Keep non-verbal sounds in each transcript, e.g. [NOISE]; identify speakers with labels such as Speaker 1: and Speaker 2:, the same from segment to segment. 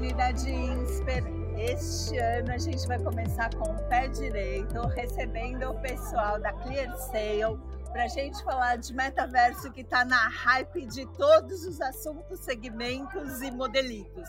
Speaker 1: comunidade INSPER. Este ano a gente vai começar com o pé direito, recebendo o pessoal da ClearSale para a gente falar de metaverso que está na hype de todos os assuntos, segmentos e modelitos.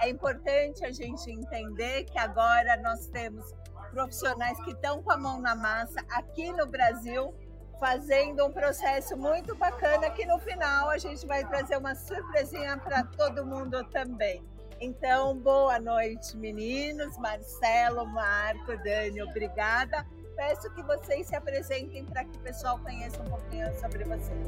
Speaker 1: É importante a gente entender que agora nós temos profissionais que estão com a mão na massa aqui no Brasil, fazendo um processo muito bacana que no final a gente vai trazer uma surpresinha para todo mundo também. Então, boa noite, meninos. Marcelo, Marco, Dani, obrigada. Peço que vocês se apresentem para que o pessoal conheça um pouquinho sobre vocês.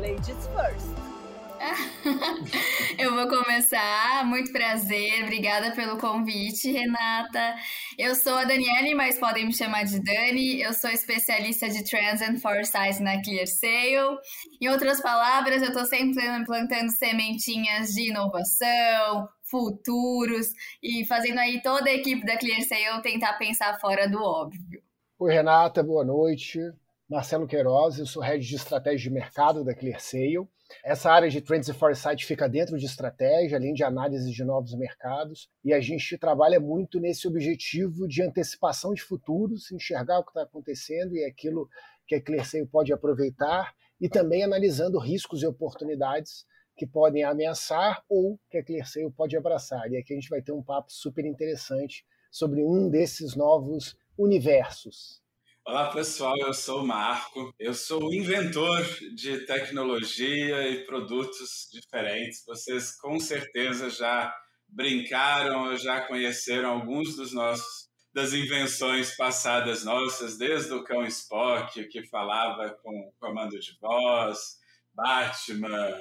Speaker 1: Ladies first. [LAUGHS]
Speaker 2: Eu vou começar. Muito prazer. Obrigada pelo convite, Renata. Eu sou a Daniele, mas podem me chamar de Dani. Eu sou especialista de Trends and Foresight na ClearSale. Em outras palavras, eu estou sempre plantando sementinhas de inovação, futuros e fazendo aí toda a equipe da ClearSale tentar pensar fora do óbvio.
Speaker 3: Oi, Renata. Boa noite. Marcelo Queiroz, eu sou head de estratégia de mercado da ClearSale. Essa área de Trends e Foresight fica dentro de estratégia, além de análise de novos mercados, e a gente trabalha muito nesse objetivo de antecipação de futuros, enxergar o que está acontecendo e aquilo que a ClearSale pode aproveitar, e também analisando riscos e oportunidades que podem ameaçar ou que a ClearSale pode abraçar. E aqui a gente vai ter um papo super interessante sobre um desses novos universos.
Speaker 4: Olá pessoal, eu sou o Marco. Eu sou inventor de tecnologia e produtos diferentes. Vocês com certeza já brincaram ou já conheceram alguns dos nossos das invenções passadas nossas, desde o cão Spock que falava com comando de voz, Batman,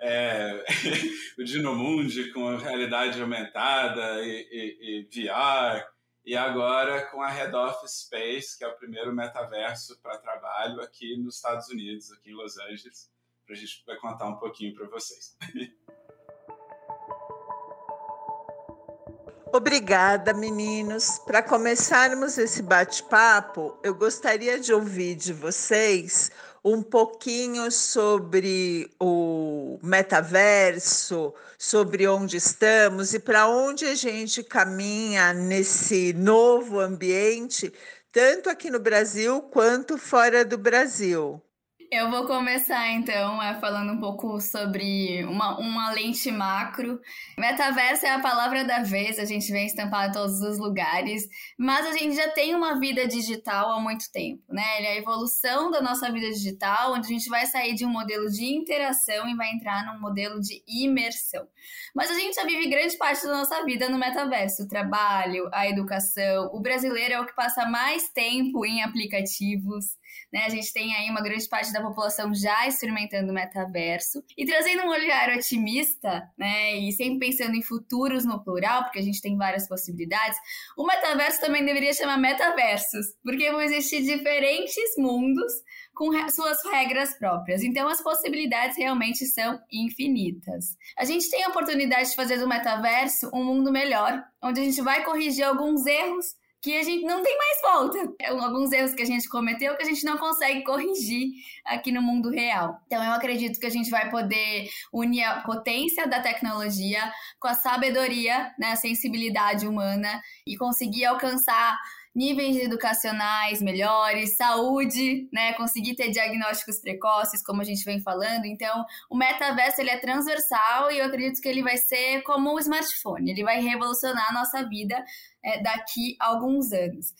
Speaker 4: é, [LAUGHS] o Dinomundi com realidade aumentada e, e, e VR e agora com a Head of Space, que é o primeiro metaverso para trabalho aqui nos Estados Unidos, aqui em Los Angeles, para a gente vai contar um pouquinho para vocês. [LAUGHS]
Speaker 1: Obrigada, meninos. Para começarmos esse bate-papo, eu gostaria de ouvir de vocês um pouquinho sobre o metaverso, sobre onde estamos e para onde a gente caminha nesse novo ambiente, tanto aqui no Brasil quanto fora do Brasil.
Speaker 2: Eu vou começar então falando um pouco sobre uma, uma lente macro. Metaverso é a palavra da vez, a gente vem estampar em todos os lugares, mas a gente já tem uma vida digital há muito tempo, né? Ele é a evolução da nossa vida digital, onde a gente vai sair de um modelo de interação e vai entrar num modelo de imersão. Mas a gente já vive grande parte da nossa vida no metaverso, o trabalho, a educação. O brasileiro é o que passa mais tempo em aplicativos. Né? A gente tem aí uma grande parte da população já experimentando o metaverso e trazendo um olhar otimista, né? E sempre pensando em futuros no plural, porque a gente tem várias possibilidades. O metaverso também deveria chamar metaversos, porque vão existir diferentes mundos com suas regras próprias. Então, as possibilidades realmente são infinitas. A gente tem a oportunidade de fazer do metaverso um mundo melhor, onde a gente vai corrigir alguns erros que a gente não tem mais volta. É alguns erros que a gente cometeu que a gente não consegue corrigir aqui no mundo real. Então eu acredito que a gente vai poder unir a potência da tecnologia com a sabedoria, né, a sensibilidade humana e conseguir alcançar níveis educacionais melhores, saúde, né, conseguir ter diagnósticos precoces, como a gente vem falando. Então, o metaverso ele é transversal e eu acredito que ele vai ser como o smartphone, ele vai revolucionar a nossa vida é, daqui a alguns anos.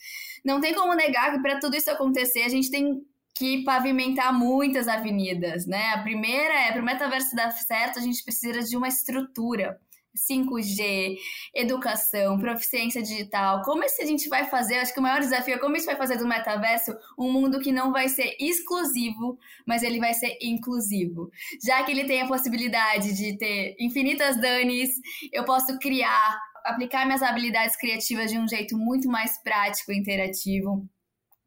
Speaker 2: Não tem como negar que para tudo isso acontecer, a gente tem que pavimentar muitas avenidas, né? A primeira é, para o metaverso dar certo, a gente precisa de uma estrutura. 5G, educação, proficiência digital. Como é que a gente vai fazer? Acho que o maior desafio é como a gente vai fazer do metaverso um mundo que não vai ser exclusivo, mas ele vai ser inclusivo. Já que ele tem a possibilidade de ter infinitas danes, eu posso criar, aplicar minhas habilidades criativas de um jeito muito mais prático e interativo.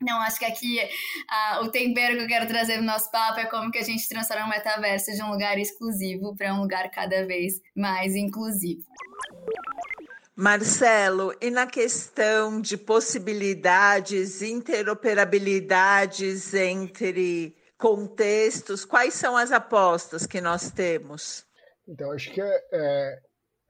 Speaker 2: Não, acho que aqui uh, o tempero que eu quero trazer no nosso papo é como que a gente transforma o metaverso de um lugar exclusivo para um lugar cada vez mais inclusivo.
Speaker 1: Marcelo, e na questão de possibilidades, interoperabilidades entre contextos, quais são as apostas que nós temos?
Speaker 3: Então, acho que é, é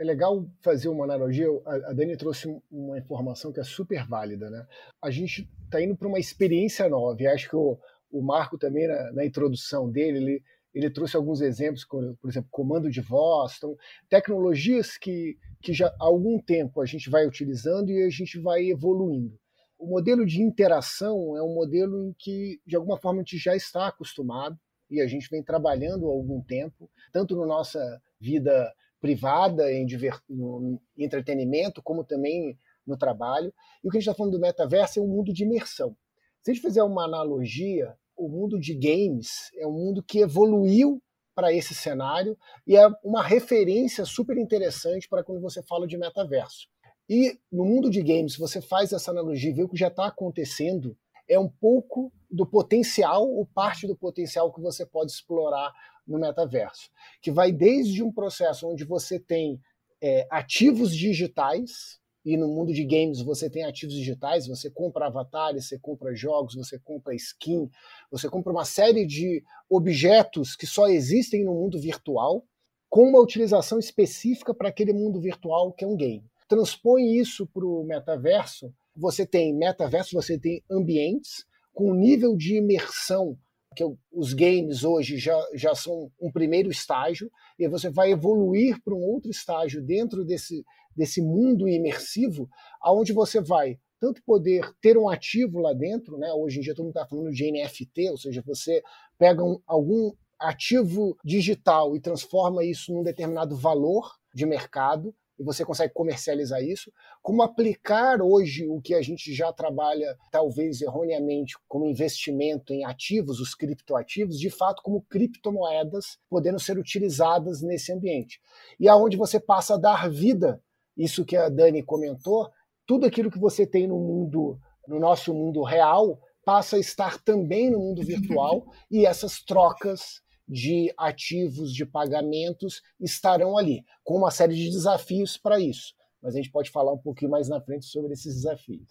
Speaker 3: é legal fazer uma analogia. A Dani trouxe uma informação que é super válida, né? A gente está indo para uma experiência nova. E acho que o, o Marco também na, na introdução dele ele, ele trouxe alguns exemplos, por exemplo, comando de voz, então, tecnologias que, que já há algum tempo a gente vai utilizando e a gente vai evoluindo. O modelo de interação é um modelo em que, de alguma forma, a gente já está acostumado e a gente vem trabalhando há algum tempo, tanto na nossa vida privada, em, no entretenimento, como também no trabalho. E o que a gente está falando do metaverso é um mundo de imersão. Se a gente fizer uma analogia, o mundo de games é um mundo que evoluiu para esse cenário e é uma referência super interessante para quando você fala de metaverso. E no mundo de games, você faz essa analogia e vê o que já está acontecendo, é um pouco do potencial, ou parte do potencial que você pode explorar no metaverso, que vai desde um processo onde você tem é, ativos digitais, e no mundo de games você tem ativos digitais, você compra avatares, você compra jogos, você compra skin, você compra uma série de objetos que só existem no mundo virtual, com uma utilização específica para aquele mundo virtual que é um game. Transpõe isso para o metaverso, você tem metaverso, você tem ambientes com um nível de imersão que os games hoje já, já são um primeiro estágio, e você vai evoluir para um outro estágio dentro desse, desse mundo imersivo, aonde você vai tanto poder ter um ativo lá dentro, né? hoje em dia todo mundo está falando de NFT, ou seja, você pega um, algum ativo digital e transforma isso num determinado valor de mercado, e você consegue comercializar isso, como aplicar hoje o que a gente já trabalha, talvez erroneamente, como investimento em ativos, os criptoativos, de fato como criptomoedas podendo ser utilizadas nesse ambiente. E aonde você passa a dar vida, isso que a Dani comentou, tudo aquilo que você tem no mundo, no nosso mundo real, passa a estar também no mundo virtual [LAUGHS] e essas trocas de ativos, de pagamentos estarão ali, com uma série de desafios para isso. Mas a gente pode falar um pouquinho mais na frente sobre esses desafios.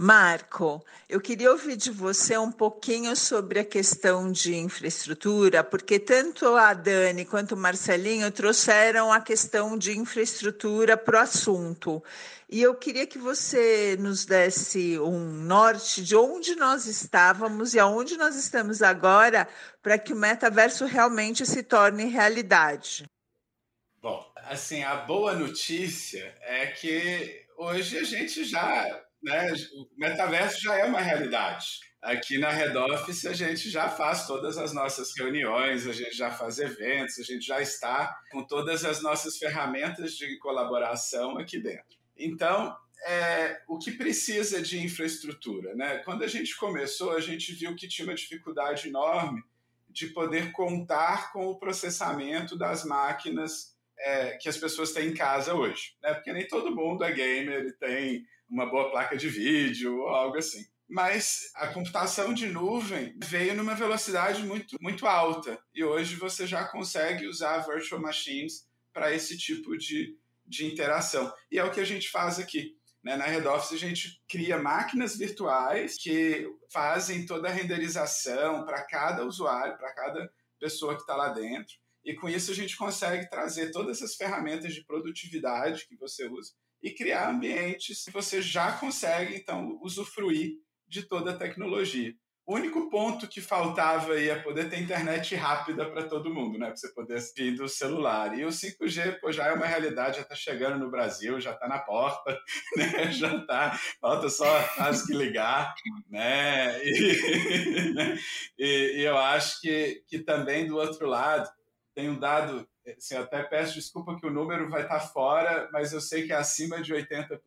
Speaker 1: Marco, eu queria ouvir de você um pouquinho sobre a questão de infraestrutura, porque tanto a Dani quanto o Marcelinho trouxeram a questão de infraestrutura para o assunto. E eu queria que você nos desse um norte de onde nós estávamos e aonde nós estamos agora para que o metaverso realmente se torne realidade.
Speaker 4: Bom, assim, a boa notícia é que hoje a gente já né, o metaverso já é uma realidade. Aqui na Head Office a gente já faz todas as nossas reuniões, a gente já faz eventos, a gente já está com todas as nossas ferramentas de colaboração aqui dentro. Então, é, o que precisa de infraestrutura? Né? Quando a gente começou, a gente viu que tinha uma dificuldade enorme de poder contar com o processamento das máquinas é, que as pessoas têm em casa hoje. Né? Porque nem todo mundo é gamer e tem uma boa placa de vídeo ou algo assim. Mas a computação de nuvem veio numa velocidade muito, muito alta e hoje você já consegue usar virtual machines para esse tipo de, de interação. E é o que a gente faz aqui. Né? Na Red Office a gente cria máquinas virtuais que fazem toda a renderização para cada usuário, para cada pessoa que está lá dentro. E com isso a gente consegue trazer todas essas ferramentas de produtividade que você usa e criar ambientes que você já consegue, então, usufruir de toda a tecnologia. O único ponto que faltava aí é poder ter internet rápida para todo mundo, né? Para você poder vir do celular. E o 5G pô, já é uma realidade, já está chegando no Brasil, já está na porta, [LAUGHS] né? Já está, falta só quase que ligar, né? E, [LAUGHS] né? e, e eu acho que, que também do outro lado tem um dado assim, até peço desculpa que o número vai estar fora, mas eu sei que é acima de 80%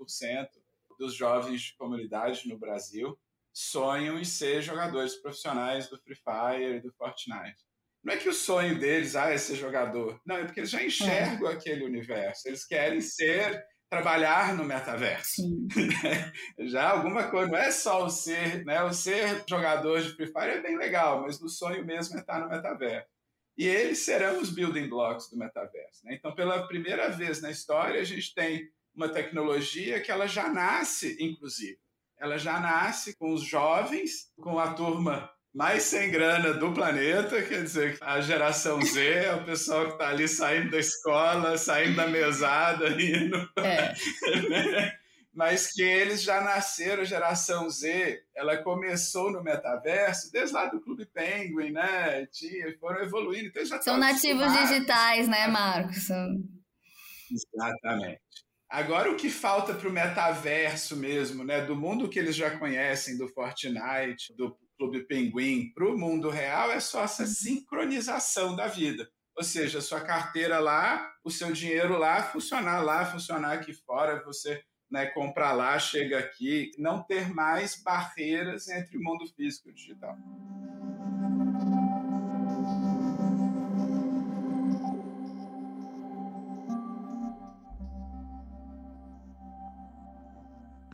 Speaker 4: dos jovens de comunidade no Brasil sonham em ser jogadores profissionais do Free Fire e do Fortnite. Não é que o sonho deles ah, é ser jogador. Não, é porque eles já enxergam é. aquele universo. Eles querem ser, trabalhar no metaverso. [LAUGHS] já alguma coisa, não é só o ser, né? O ser jogador de Free Fire é bem legal, mas o sonho mesmo é estar no metaverso e eles serão os building blocks do metaverso. Né? Então, pela primeira vez na história, a gente tem uma tecnologia que ela já nasce inclusive. Ela já nasce com os jovens, com a turma mais sem grana do planeta, quer dizer, a geração Z é o pessoal que está ali saindo da escola, saindo da mesada, [LAUGHS] indo. É. [LAUGHS] Mas que eles já nasceram, a geração Z, ela começou no metaverso desde lá do Clube Penguin, né? Tinha, foram evoluindo. Então já
Speaker 2: São nativos digitais, né, Marcos?
Speaker 4: Exatamente. Agora o que falta para o metaverso mesmo, né? Do mundo que eles já conhecem, do Fortnite, do Clube Pinguim para o mundo real é só essa sincronização da vida. Ou seja, a sua carteira lá, o seu dinheiro lá, funcionar lá, funcionar aqui fora, você né, comprar lá, chega aqui, não ter mais barreiras entre o mundo físico e o digital.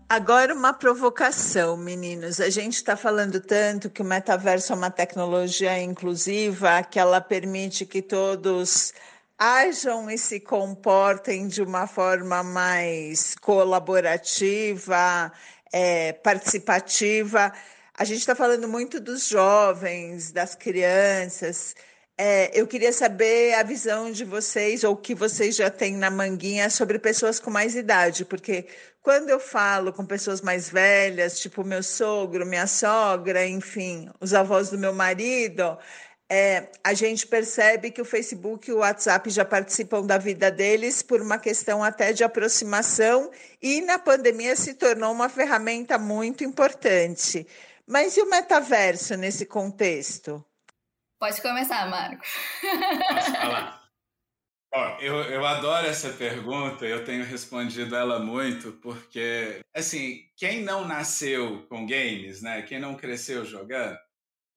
Speaker 1: Agora, uma provocação, meninos. A gente está falando tanto que o metaverso é uma tecnologia inclusiva, que ela permite que todos ajam e se comportem de uma forma mais colaborativa, é, participativa. A gente está falando muito dos jovens, das crianças. É, eu queria saber a visão de vocês, ou o que vocês já têm na manguinha, sobre pessoas com mais idade, porque quando eu falo com pessoas mais velhas, tipo meu sogro, minha sogra, enfim, os avós do meu marido, é, a gente percebe que o Facebook e o WhatsApp já participam da vida deles por uma questão até de aproximação e na pandemia se tornou uma ferramenta muito importante. Mas e o metaverso nesse contexto?
Speaker 2: Pode começar, Marco.
Speaker 4: Posso [LAUGHS] falar? Ó, eu, eu adoro essa pergunta, eu tenho respondido ela muito, porque, assim, quem não nasceu com games, né? Quem não cresceu jogando,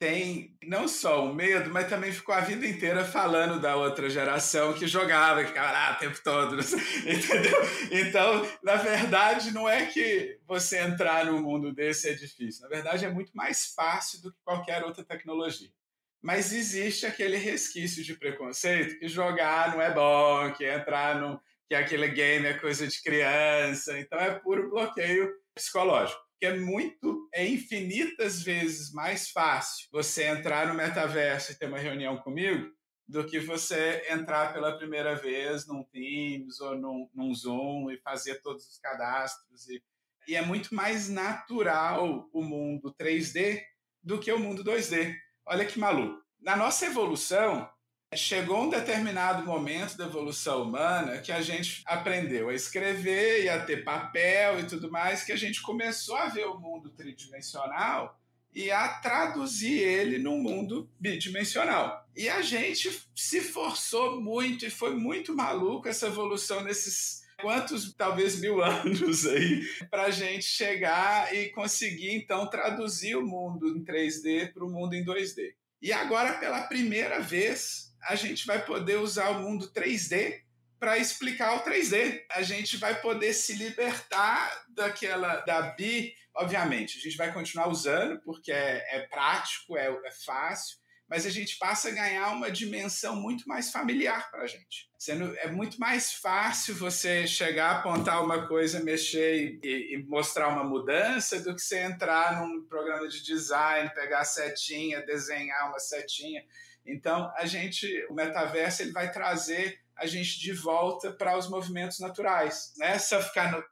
Speaker 4: tem não só o medo, mas também ficou a vida inteira falando da outra geração que jogava, que ficava lá o tempo todo, [LAUGHS] entendeu? Então, na verdade, não é que você entrar num mundo desse é difícil. Na verdade, é muito mais fácil do que qualquer outra tecnologia. Mas existe aquele resquício de preconceito que jogar não é bom, que entrar no que aquele game é coisa de criança. Então é puro bloqueio psicológico. Que é muito, é infinitas vezes mais fácil você entrar no metaverso e ter uma reunião comigo do que você entrar pela primeira vez num Teams ou num, num Zoom e fazer todos os cadastros. E, e é muito mais natural o mundo 3D do que o mundo 2D. Olha que maluco. Na nossa evolução, chegou um determinado momento da evolução humana que a gente aprendeu a escrever e a ter papel e tudo mais, que a gente começou a ver o mundo tridimensional e a traduzir ele num mundo bidimensional. E a gente se forçou muito e foi muito maluco essa evolução nesses quantos, talvez mil [LAUGHS] anos aí, para a gente chegar e conseguir, então, traduzir o mundo em 3D para o mundo em 2D. E agora, pela primeira vez, a gente vai poder usar o mundo 3D para explicar o 3D. A gente vai poder se libertar daquela da bi, obviamente. A gente vai continuar usando porque é, é prático, é, é fácil, mas a gente passa a ganhar uma dimensão muito mais familiar para a gente. Sendo, é muito mais fácil você chegar, apontar uma coisa, mexer e, e, mostrar uma mudança do que você entrar num programa de design, pegar a setinha, desenhar uma setinha. Então, a gente, o metaverso, ele vai trazer a gente de volta para os movimentos naturais. Não é só ficar no,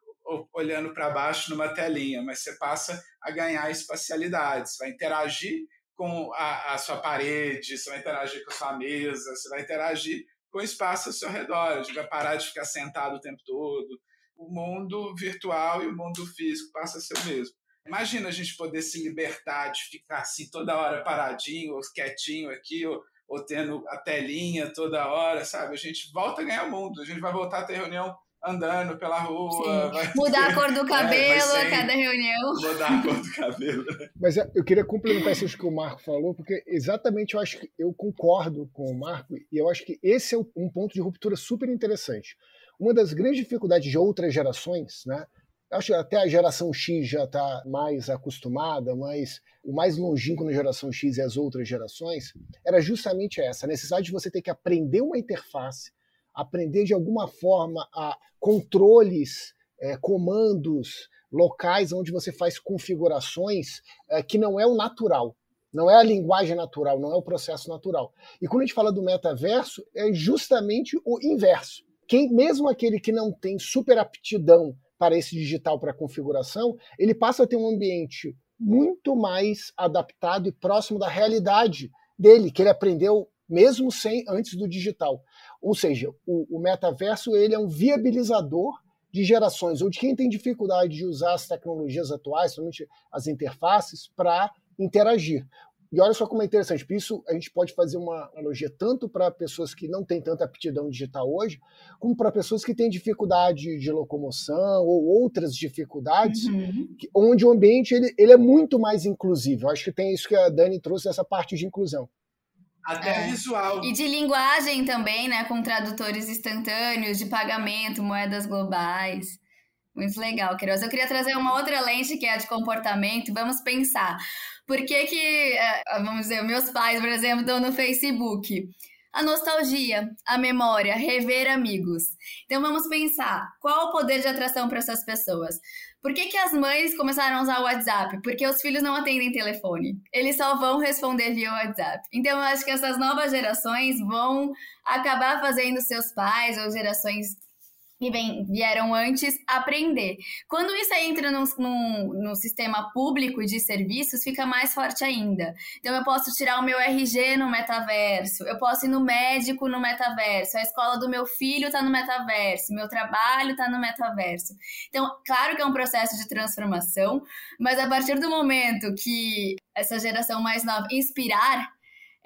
Speaker 4: olhando para baixo numa telinha, mas você passa a ganhar espacialidade, você vai interagir com a, a, sua parede, você vai interagir com a sua mesa, você vai interagir com o espaço ao seu redor. A gente vai parar de ficar sentado o tempo todo. O mundo virtual e o mundo físico passa a ser o mesmo. Imagina a gente poder se libertar de ficar assim toda hora paradinho, ou quietinho aqui, ou, ou tendo a telinha toda hora, sabe? A gente volta a ganhar o mundo, a gente vai voltar a ter reunião andando pela rua.
Speaker 2: Mudar a cor do [LAUGHS] é, cabelo é, a cada reunião.
Speaker 4: Mudar a cor do cabelo. [LAUGHS]
Speaker 3: Mas é, eu queria complementar isso que o Marco falou, porque exatamente eu acho que eu concordo com o Marco e eu acho que esse é um ponto de ruptura super interessante. Uma das grandes dificuldades de outras gerações, né? Acho que até a geração X já está mais acostumada, mas o mais longínquo na geração X e as outras gerações era justamente essa, a necessidade de você ter que aprender uma interface aprender de alguma forma a controles, é, comandos locais onde você faz configurações é, que não é o natural. Não é a linguagem natural, não é o processo natural. E quando a gente fala do metaverso, é justamente o inverso. Quem, mesmo aquele que não tem super aptidão para esse digital para configuração, ele passa a ter um ambiente muito mais adaptado e próximo da realidade dele, que ele aprendeu mesmo sem antes do digital. Ou seja, o, o metaverso ele é um viabilizador de gerações ou de quem tem dificuldade de usar as tecnologias atuais, somente as interfaces, para interagir. E olha só como é interessante, por isso a gente pode fazer uma analogia tanto para pessoas que não têm tanta aptidão digital hoje, como para pessoas que têm dificuldade de locomoção ou outras dificuldades, uhum. que, onde o ambiente ele, ele é muito mais inclusivo. Eu acho que tem isso que a Dani trouxe, essa parte de inclusão.
Speaker 4: Até é. visual.
Speaker 2: E de linguagem também, né? Com tradutores instantâneos, de pagamento, moedas globais. Muito legal, Queiroz. Eu queria trazer uma outra lente que é a de comportamento. Vamos pensar. Por que que, é, vamos dizer, meus pais, por exemplo, estão no Facebook? A nostalgia, a memória, rever amigos. Então vamos pensar, qual o poder de atração para essas pessoas? Por que, que as mães começaram a usar o WhatsApp? Porque os filhos não atendem telefone. Eles só vão responder via WhatsApp. Então, eu acho que essas novas gerações vão acabar fazendo seus pais ou gerações que vem, vieram antes aprender. Quando isso entra no, no, no, sistema público de serviços, fica mais forte ainda. Então, eu posso tirar o meu RG no metaverso, eu posso ir no médico no metaverso, a escola do meu filho está no metaverso, meu trabalho está no metaverso. Então, claro que é um processo de transformação, mas a partir do momento que essa geração mais nova inspirar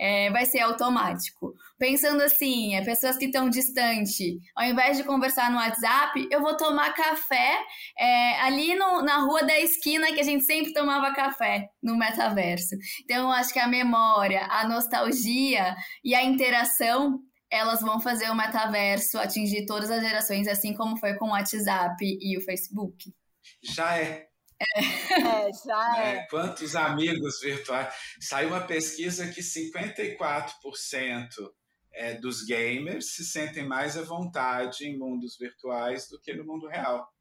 Speaker 2: é, vai ser automático. Pensando assim, é, pessoas que estão distante, ao invés de conversar no WhatsApp, eu vou tomar café é, ali no, na rua da esquina que a gente sempre tomava café no metaverso. Então, eu acho que a memória, a nostalgia e a interação elas vão fazer o metaverso atingir todas as gerações, assim como foi com o WhatsApp e o Facebook.
Speaker 4: Já é.
Speaker 1: É, já é.
Speaker 4: é. [LAUGHS] Quantos amigos virtuais? Saiu uma pesquisa que 54% é, dos gamers se sentem mais à vontade em mundos virtuais do que no mundo real.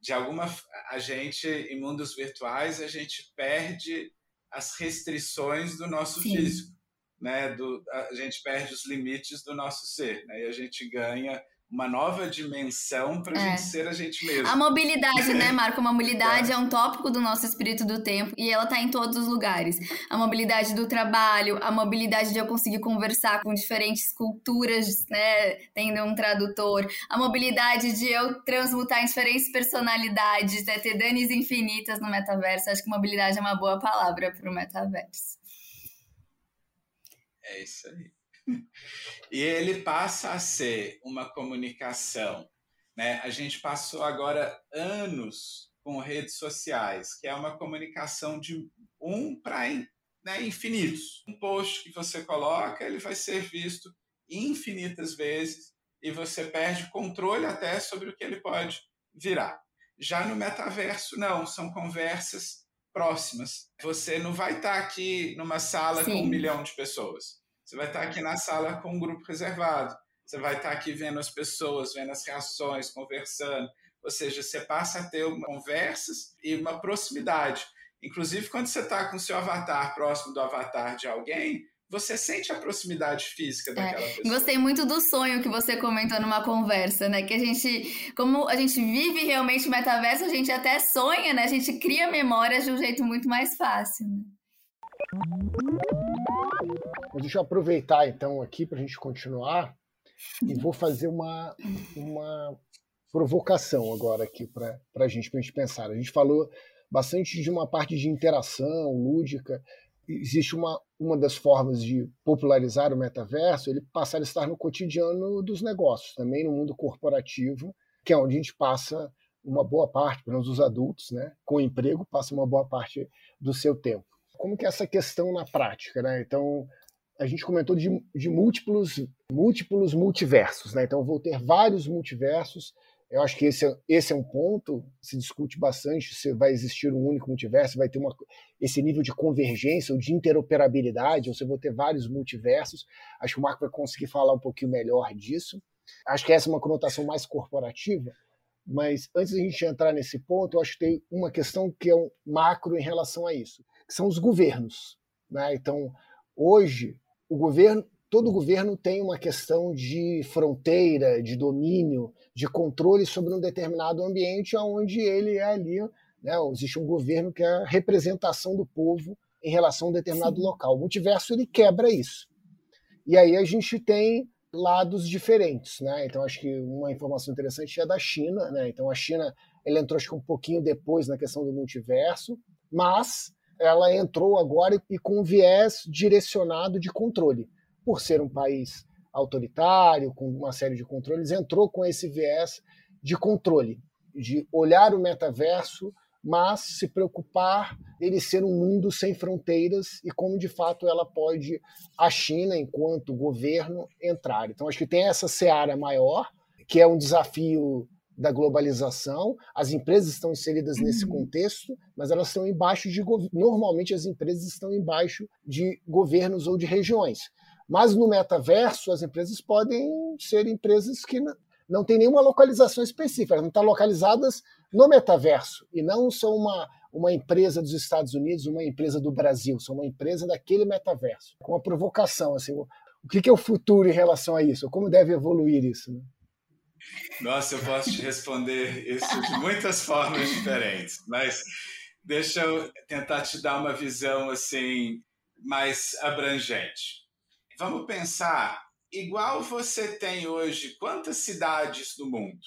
Speaker 4: De alguma a gente em mundos virtuais a gente perde as restrições do nosso Sim. físico, né? Do, a gente perde os limites do nosso ser, né? E a gente ganha uma nova dimensão para a é. gente ser a gente mesmo.
Speaker 2: A mobilidade, né, [LAUGHS] Marco? A mobilidade é. é. um tópico do nosso espírito do tempo e ela está em todos os lugares. A mobilidade do trabalho, a mobilidade de eu conseguir conversar com diferentes culturas, né, tendo um tradutor, a mobilidade de eu transmutar em diferentes personalidades, né, ter danes infinitas no metaverso. Acho que mobilidade é uma boa palavra para o metaverso.
Speaker 4: É isso aí. E ele passa a ser uma comunicação. Né? A gente passou agora anos com redes sociais, que é uma comunicação de um para né, infinitos. Um post que você coloca, ele vai ser visto infinitas vezes e você perde controle até sobre o que ele pode virar. Já no metaverso, não, são conversas próximas. Você não vai estar aqui numa sala Sim. com um milhão de pessoas. Você vai estar aqui na sala com um grupo reservado. Você vai estar aqui vendo as pessoas, vendo as reações, conversando. Ou seja, você passa a ter conversas e uma proximidade. Inclusive, quando você está com o seu avatar próximo do avatar de alguém, você sente a proximidade física é, daquela é, pessoa.
Speaker 2: Gostei muito do sonho que você comentou numa conversa, né? Que a gente, como a gente vive realmente o metaverso, a gente até sonha, né? A gente cria memórias de um jeito muito mais fácil. Né?
Speaker 3: Mas deixa eu aproveitar então aqui para a gente continuar e vou fazer uma, uma provocação agora aqui para a gente, para a gente pensar. A gente falou bastante de uma parte de interação lúdica. Existe uma, uma das formas de popularizar o metaverso, ele passar a estar no cotidiano dos negócios, também no mundo corporativo, que é onde a gente passa uma boa parte, pelo menos os adultos, né, com emprego, passa uma boa parte do seu tempo. Como que é essa questão na prática, né? Então, a gente comentou de, de múltiplos, múltiplos multiversos, né? Então vou ter vários multiversos. Eu acho que esse é, esse é um ponto, se discute bastante se vai existir um único multiverso, vai ter uma, esse nível de convergência ou de interoperabilidade, ou se eu vou ter vários multiversos. Acho que o Marco vai conseguir falar um pouquinho melhor disso. Acho que essa é uma conotação mais corporativa, mas antes de a gente entrar nesse ponto, eu acho que tem uma questão que é um macro em relação a isso, que são os governos. Né? Então, hoje, o governo, todo governo tem uma questão de fronteira, de domínio, de controle sobre um determinado ambiente onde ele é ali, né? existe um governo que é a representação do povo em relação a um determinado Sim. local. O multiverso ele quebra isso. E aí a gente tem lados diferentes, né? Então acho que uma informação interessante é da China, né? Então a China ela entrou acho que um pouquinho depois na questão do multiverso, mas ela entrou agora e com viés direcionado de controle. Por ser um país autoritário, com uma série de controles, entrou com esse viés de controle, de olhar o metaverso mas se preocupar ele ser um mundo sem fronteiras e como de fato ela pode a China enquanto governo entrar. Então acho que tem essa seara maior que é um desafio da globalização. As empresas estão inseridas nesse uhum. contexto, mas elas estão embaixo de normalmente as empresas estão embaixo de governos ou de regiões. Mas no metaverso as empresas podem ser empresas que não têm nenhuma localização específica, elas não estão localizadas no metaverso e não são uma, uma empresa dos Estados Unidos, uma empresa do Brasil, são uma empresa daquele metaverso. Com uma provocação, assim, o, que é o futuro em relação a isso? Como deve evoluir isso? Né?
Speaker 4: Nossa, eu posso te responder isso de muitas formas diferentes, mas deixa eu tentar te dar uma visão assim mais abrangente. Vamos pensar, igual você tem hoje, quantas cidades no mundo?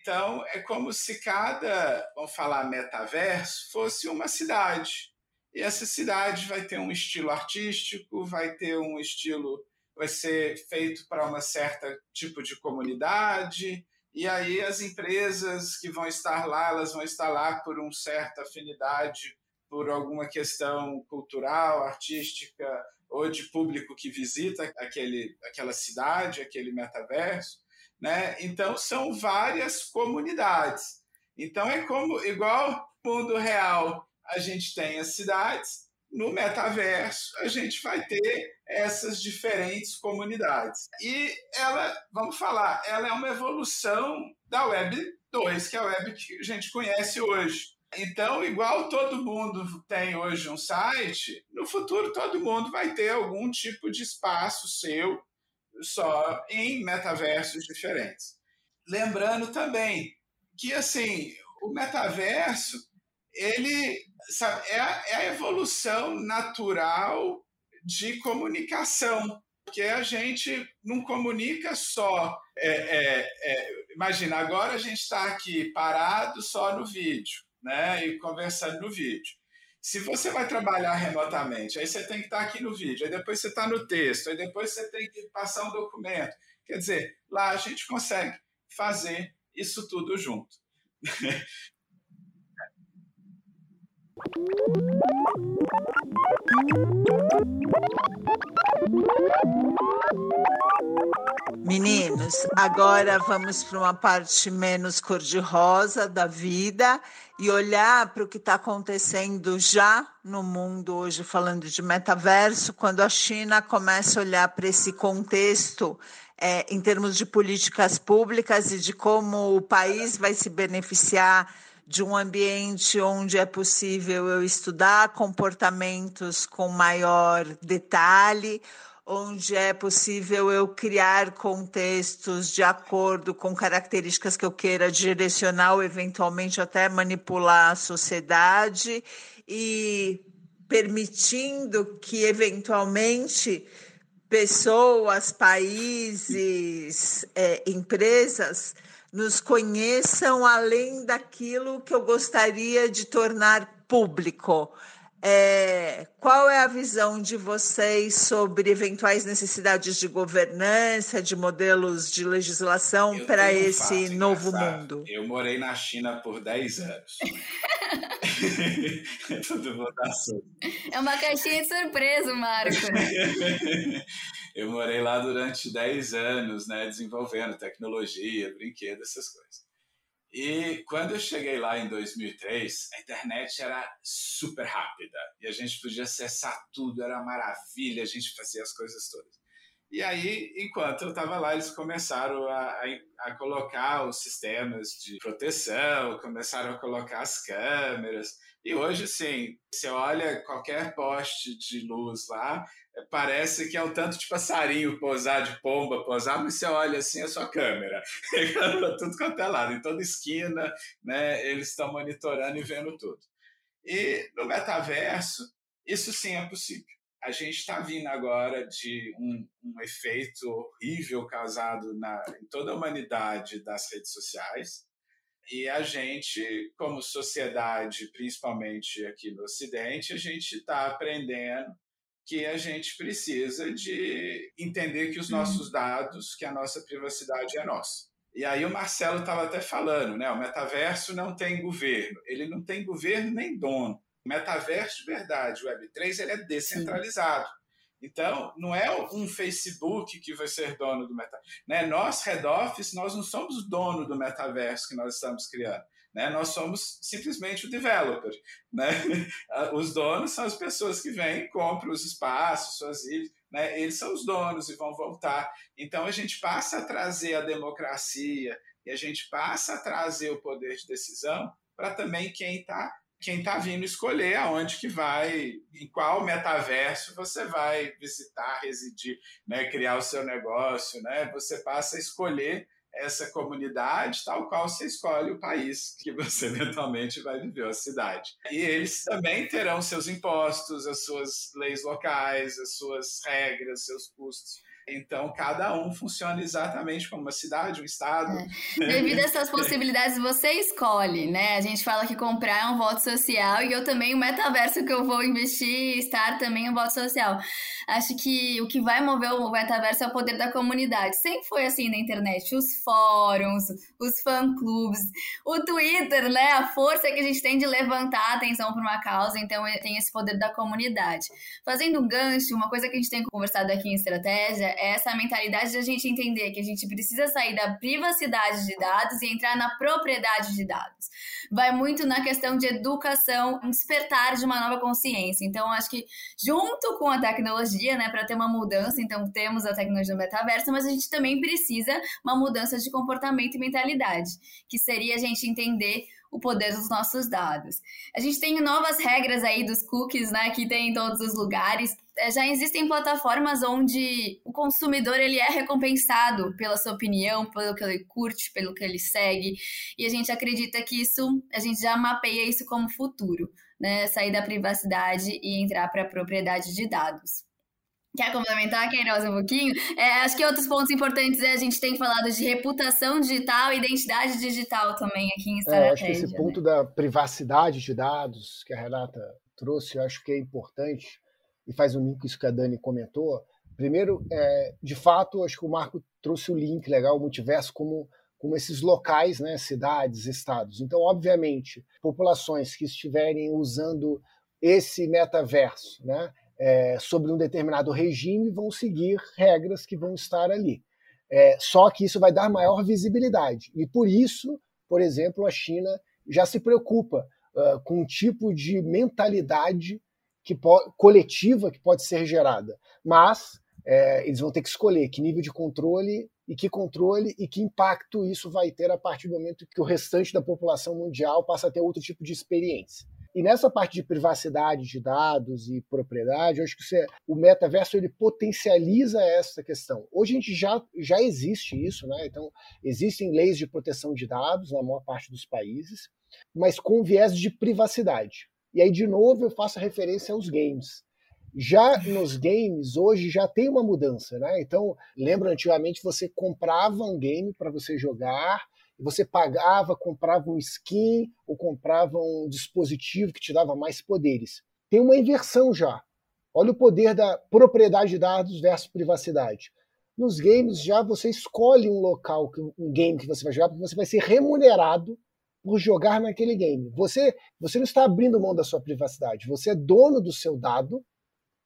Speaker 4: Então, é como se cada, vamos falar, metaverso fosse uma cidade. E essa cidade vai ter um estilo artístico, vai ter um estilo, vai ser feito para uma certa tipo de comunidade. E aí as empresas que vão estar lá, elas vão estar lá por uma certa afinidade, por alguma questão cultural, artística ou de público que visita aquele, aquela cidade, aquele metaverso. Né? Então, são várias comunidades. Então, é como, igual mundo real, a gente tem as cidades, no metaverso, a gente vai ter essas diferentes comunidades. E ela, vamos falar, ela é uma evolução da Web 2, que é a web que a gente conhece hoje. Então, igual todo mundo tem hoje um site, no futuro todo mundo vai ter algum tipo de espaço seu só em metaversos diferentes. Lembrando também que assim o metaverso ele sabe, é, a, é a evolução natural de comunicação, porque a gente não comunica só. É, é, é, imagina, agora a gente está aqui parado só no vídeo, né, e conversando no vídeo. Se você vai trabalhar remotamente, aí você tem que estar aqui no vídeo, aí depois você está no texto, aí depois você tem que passar um documento. Quer dizer, lá a gente consegue fazer isso tudo junto. [LAUGHS]
Speaker 1: Meninos, agora vamos para uma parte menos cor-de-rosa da vida e olhar para o que está acontecendo já no mundo hoje, falando de metaverso, quando a China começa a olhar para esse contexto é, em termos de políticas públicas e de como o país vai se beneficiar de um ambiente onde é possível eu estudar comportamentos com maior detalhe, onde é possível eu criar contextos de acordo com características que eu queira direcionar ou eventualmente até manipular a sociedade e permitindo que eventualmente pessoas, países, é, empresas nos conheçam além daquilo que eu gostaria de tornar público. É, qual é a visão de vocês sobre eventuais necessidades de governança, de modelos de legislação para esse novo engraçado. mundo?
Speaker 4: Eu morei na China por 10 anos. [LAUGHS] [LAUGHS] Tudo votação.
Speaker 2: É uma caixinha de surpresa, Marco. [LAUGHS]
Speaker 4: eu morei lá durante 10 anos, né, desenvolvendo tecnologia, brinquedo, essas coisas. E quando eu cheguei lá em 2003, a internet era super rápida e a gente podia acessar tudo, era maravilha, a gente fazia as coisas todas. E aí, enquanto eu estava lá, eles começaram a, a, a, colocar os sistemas de proteção, começaram a colocar as câmeras, E hoje, sim, você olha qualquer poste de luz lá, parece que é um tanto de passarinho pousar, de pomba pousar, mas você olha assim, é só câmera. [LAUGHS] tudo quanto é lado, em toda esquina, né, eles estão monitorando e vendo tudo. E no metaverso, isso sim é possível. A gente está vindo agora de um, um, efeito horrível causado na, em toda a humanidade das redes sociais. E a gente, como sociedade, principalmente aqui no Ocidente, a gente está aprendendo que a gente precisa de entender que os uhum. nossos dados, que a nossa privacidade é nossa. E aí o Marcelo estava até falando, né? O metaverso não tem governo, ele não tem governo nem dono. Metaverso de verdade, o Web3, ele é descentralizado. Sim. Então, não é um Facebook que vai ser dono do metaverso. Né? Nós, head office, nós não somos dono do metaverso que nós estamos criando. Né? Nós somos simplesmente o developer. Né? [LAUGHS] Os donos são as pessoas que vêm, compram os espaços, suas ilhas, né? eles são os donos e vão voltar. Então a gente passa a trazer a democracia e a gente passa a trazer o poder de decisão para também quem está quem está vindo escolher aonde que vai, em qual metaverso você vai visitar, residir, né, criar o seu negócio, né? Você passa a escolher essa comunidade, tal qual você escolhe o país que você [LAUGHS] eventualmente vai viver, a cidade. E eles também terão seus impostos, as suas leis locais, as suas regras, seus custos. Então, cada um funciona exatamente como uma cidade, um estado.
Speaker 2: É. Devido a essas [LAUGHS] possibilidades, você escolhe, né? A gente fala que comprar é um voto social e eu também, o metaverso que eu vou investir, estar também é um voto social. Acho que o que vai mover o metaverso é o poder da comunidade. Sempre foi assim na internet, os fóruns, os fã-clubes, o Twitter, né? A força que a gente tem de levantar a atenção para uma causa, então tem esse poder da comunidade. Fazendo um gancho, uma coisa que a gente tem conversado aqui em estratégia é essa mentalidade de a gente entender que a gente precisa sair da privacidade de dados e entrar na propriedade de dados. Vai muito na questão de educação, despertar de uma nova consciência. Então, acho que junto com a tecnologia, né, para ter uma mudança, então temos a tecnologia do metaverso, mas a gente também precisa uma mudança de comportamento e mentalidade, que seria a gente entender o poder dos nossos dados. A gente tem novas regras aí dos cookies, né, que tem em todos os lugares. É, já existem plataformas onde o consumidor ele é recompensado pela sua opinião, pelo que ele curte, pelo que ele segue, e a gente acredita que isso, a gente já mapeia isso como futuro, né, sair da privacidade e entrar para a propriedade de dados. Quer complementar, Queiroz, um pouquinho? É, acho que outros pontos importantes é a gente tem falado de reputação digital e identidade digital também aqui em estratégia.
Speaker 3: É, acho que esse né? ponto da privacidade de dados que a Renata trouxe, eu acho que é importante e faz um link com isso que a Dani comentou. Primeiro, é, de fato, acho que o Marco trouxe o link legal, o multiverso, como, como esses locais, né, cidades, estados. Então, obviamente, populações que estiverem usando esse metaverso, né, é, sobre um determinado regime vão seguir regras que vão estar ali. É, só que isso vai dar maior visibilidade. E por isso, por exemplo, a China já se preocupa uh, com um tipo de mentalidade que coletiva que pode ser gerada. Mas é, eles vão ter que escolher que nível de controle e que controle e que impacto isso vai ter a partir do momento que o restante da população mundial passa a ter outro tipo de experiência. E nessa parte de privacidade de dados e propriedade, eu acho que você, o metaverso ele potencializa essa questão. Hoje a gente já, já existe isso, né? Então, existem leis de proteção de dados na maior parte dos países, mas com viés de privacidade. E aí, de novo, eu faço referência aos games. Já nos games, hoje já tem uma mudança, né? Então, lembra antigamente você comprava um game para você jogar, você pagava, comprava um skin ou comprava um dispositivo que te dava mais poderes. Tem uma inversão já. Olha o poder da propriedade de dados versus privacidade. Nos games já você escolhe um local, um game que você vai jogar, porque você vai ser remunerado por jogar naquele game. Você, você não está abrindo mão da sua privacidade. Você é dono do seu dado,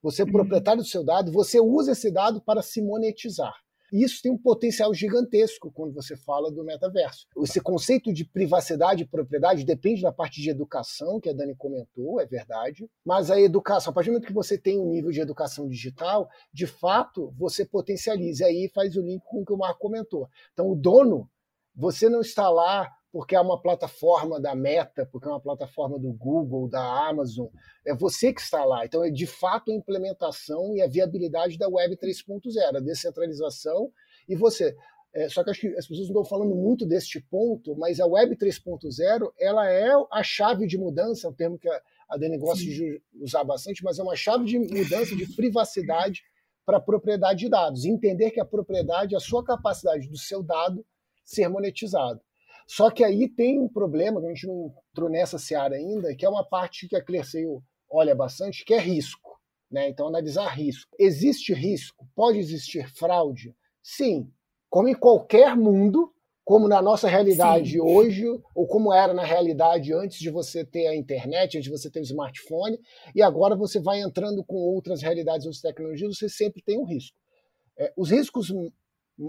Speaker 3: você é uhum. proprietário do seu dado, você usa esse dado para se monetizar. E isso tem um potencial gigantesco quando você fala do metaverso. Esse conceito de privacidade e propriedade depende da parte de educação, que a Dani comentou, é verdade. Mas a educação, a partir do momento que você tem um nível de educação digital, de fato, você potencializa. E aí faz o link com o que o Marco comentou. Então, o dono, você não está lá porque é uma plataforma da Meta, porque é uma plataforma do Google, da Amazon. É você que está lá. Então, é de fato a implementação e a viabilidade da Web 3.0, a descentralização. E você. É, só que acho que as pessoas não estão falando muito deste ponto, mas a Web 3.0 ela é a chave de mudança, é um termo que a, a Dani gosta Sim. de usar bastante, mas é uma chave de mudança de privacidade para a propriedade de dados. Entender que a propriedade é a sua capacidade do seu dado ser monetizado. Só que aí tem um problema, que a gente não entrou nessa seara ainda, que é uma parte que a Clerceio olha bastante, que é risco. Né? Então, analisar risco. Existe risco? Pode existir fraude? Sim. Como em qualquer mundo, como na nossa realidade Sim. hoje, ou como era na realidade antes de você ter a internet, antes de você ter o smartphone, e agora você vai entrando com outras realidades, outras tecnologias, você sempre tem um risco. É, os riscos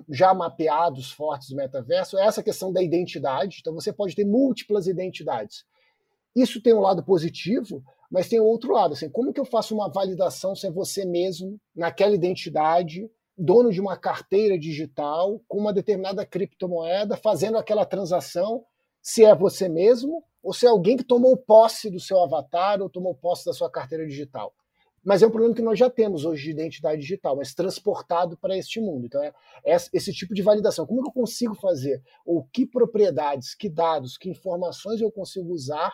Speaker 3: já mapeados fortes do metaverso é essa questão da identidade, então você pode ter múltiplas identidades. Isso tem um lado positivo, mas tem outro lado, assim, como que eu faço uma validação se é você mesmo naquela identidade dono de uma carteira digital com uma determinada criptomoeda, fazendo aquela transação, se é você mesmo ou se é alguém que tomou posse do seu avatar ou tomou posse da sua carteira digital. Mas é um problema que nós já temos hoje de identidade digital, mas transportado para este mundo. Então, é esse tipo de validação. Como eu consigo fazer? Ou que propriedades, que dados, que informações eu consigo usar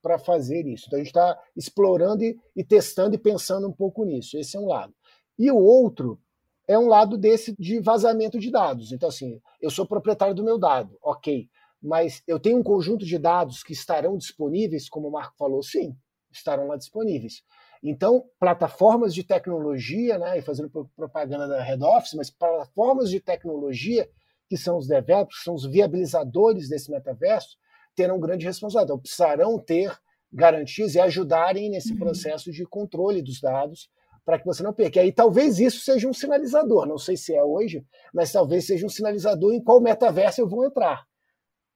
Speaker 3: para fazer isso? Então, a gente está explorando e, e testando e pensando um pouco nisso. Esse é um lado. E o outro é um lado desse de vazamento de dados. Então, assim, eu sou proprietário do meu dado, ok. Mas eu tenho um conjunto de dados que estarão disponíveis, como o Marco falou, sim, estarão lá disponíveis. Então, plataformas de tecnologia, né, e fazendo propaganda da Head Office, mas plataformas de tecnologia, que são os developers, que são os viabilizadores desse metaverso, terão grande responsabilidade. Então, precisarão ter garantias e ajudarem nesse uhum. processo de controle dos dados para que você não perca. E aí talvez isso seja um sinalizador, não sei se é hoje, mas talvez seja um sinalizador em qual metaverso eu vou entrar.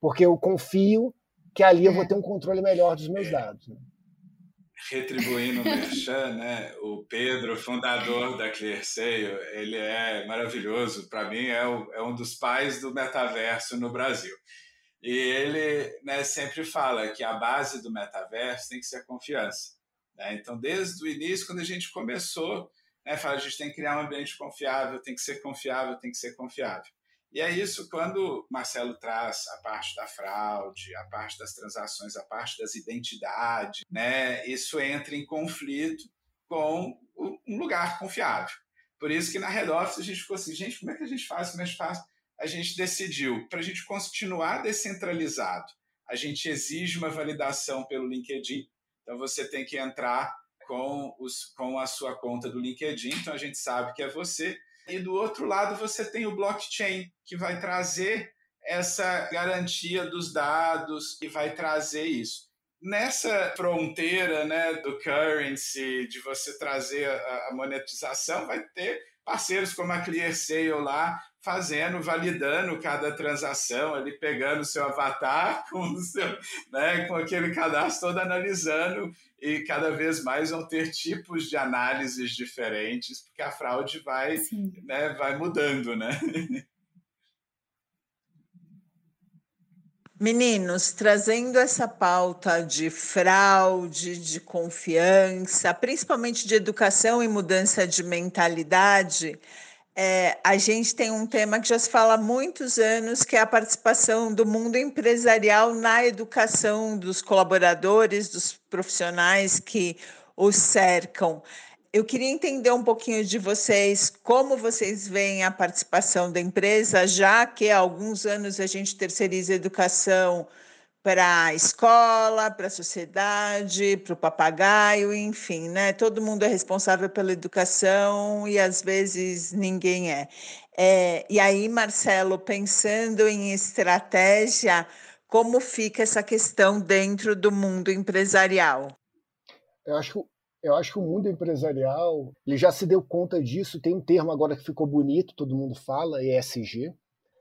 Speaker 3: Porque eu confio que ali eu vou é. ter um controle melhor dos meus dados. Né?
Speaker 4: Retribuindo o Merchan, [LAUGHS] né? o Pedro, fundador da ClearSale, ele é maravilhoso. Para mim, é, o, é um dos pais do metaverso no Brasil. E ele né, sempre fala que a base do metaverso tem que ser a confiança. Né? Então, desde o início, quando a gente começou, né, fala, a gente tem que criar um ambiente confiável, tem que ser confiável, tem que ser confiável. E é isso quando Marcelo traz a parte da fraude, a parte das transações, a parte das identidades, né? Isso entra em conflito com um lugar confiável. Por isso que na Head Office a gente ficou assim, gente, como é que a gente faz? Como é faz? A gente decidiu, para a gente continuar descentralizado, a gente exige uma validação pelo LinkedIn, então você tem que entrar com, os, com a sua conta do LinkedIn, então a gente sabe que é você. E do outro lado você tem o blockchain, que vai trazer essa garantia dos dados e vai trazer isso. Nessa fronteira né, do currency, de você trazer a, monetização, vai ter parceiros como a ClearSale lá, fazendo, validando cada transação, ali pegando o seu avatar [LAUGHS] com, o seu, né, com aquele cadastro todo analisando e cada vez mais vão ter tipos de análises diferentes, porque a fraude vai, né, vai mudando, né?
Speaker 1: Meninos, trazendo essa pauta de fraude, de confiança, principalmente de educação e mudança de mentalidade, é, a gente tem um tema que já se fala há muitos anos, que é a participação do mundo empresarial na educação dos colaboradores, dos profissionais que os cercam. Eu queria entender um pouquinho de vocês, como vocês veem a participação da empresa, já que há alguns anos a gente terceiriza a educação para a escola, para a sociedade, para o papagaio, enfim, né? Todo mundo é responsável pela educação e às vezes ninguém é. é. E aí, Marcelo, pensando em estratégia, como fica essa questão dentro do mundo empresarial?
Speaker 3: Eu acho, eu acho que o mundo empresarial ele já se deu conta disso. Tem um termo agora que ficou bonito, todo mundo fala, ESG,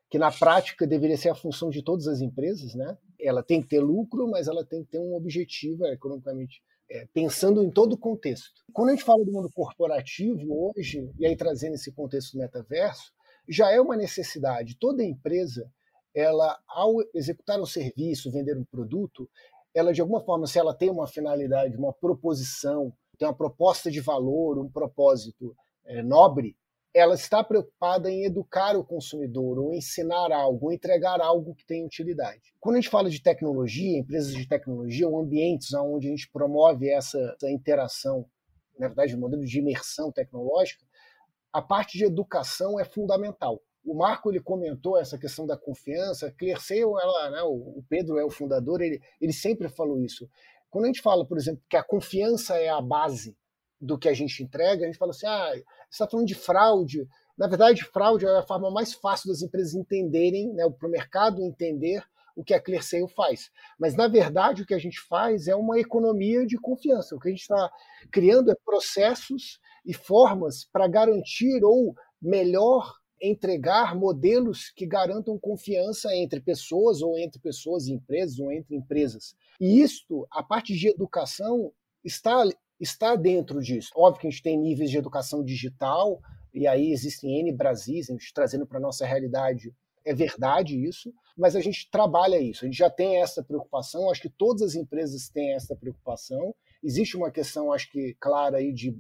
Speaker 3: que na prática deveria ser a função de todas as empresas, né? Ela tem que ter lucro, mas ela tem que ter um objetivo economicamente, é, pensando em todo o contexto. Quando a gente fala do mundo corporativo hoje, e aí trazendo esse contexto do metaverso, já é uma necessidade. Toda empresa ela, ao executar um serviço, vender um produto, ela de alguma forma, se ela tem uma finalidade, uma proposição, tem uma proposta de valor, um propósito é, nobre, ela está preocupada em educar o consumidor, ou ensinar algo, ou entregar algo que tem utilidade. Quando a gente fala de tecnologia, empresas de tecnologia, ou ambientes onde a gente promove essa, essa interação, na verdade, modelo de imersão tecnológica, a parte de educação é fundamental. O Marco ele comentou essa questão da confiança. Clearseio, ela, né, o Pedro é o fundador, ele, ele sempre falou isso. Quando a gente fala, por exemplo, que a confiança é a base do que a gente entrega, a gente fala assim, ah, está falando de fraude. Na verdade, fraude é a forma mais fácil das empresas entenderem, né, para o mercado entender o que a ClearSale faz. Mas, na verdade, o que a gente faz é uma economia de confiança. O que a gente está criando é processos e formas para garantir ou melhor entregar modelos que garantam confiança entre pessoas ou entre pessoas e empresas ou entre empresas. E isto, a parte de educação está está dentro disso. Óbvio que a gente tem níveis de educação digital e aí existem N Brasis, a gente trazendo para nossa realidade é verdade isso, mas a gente trabalha isso, a gente já tem essa preocupação, acho que todas as empresas têm essa preocupação. Existe uma questão, acho que clara aí de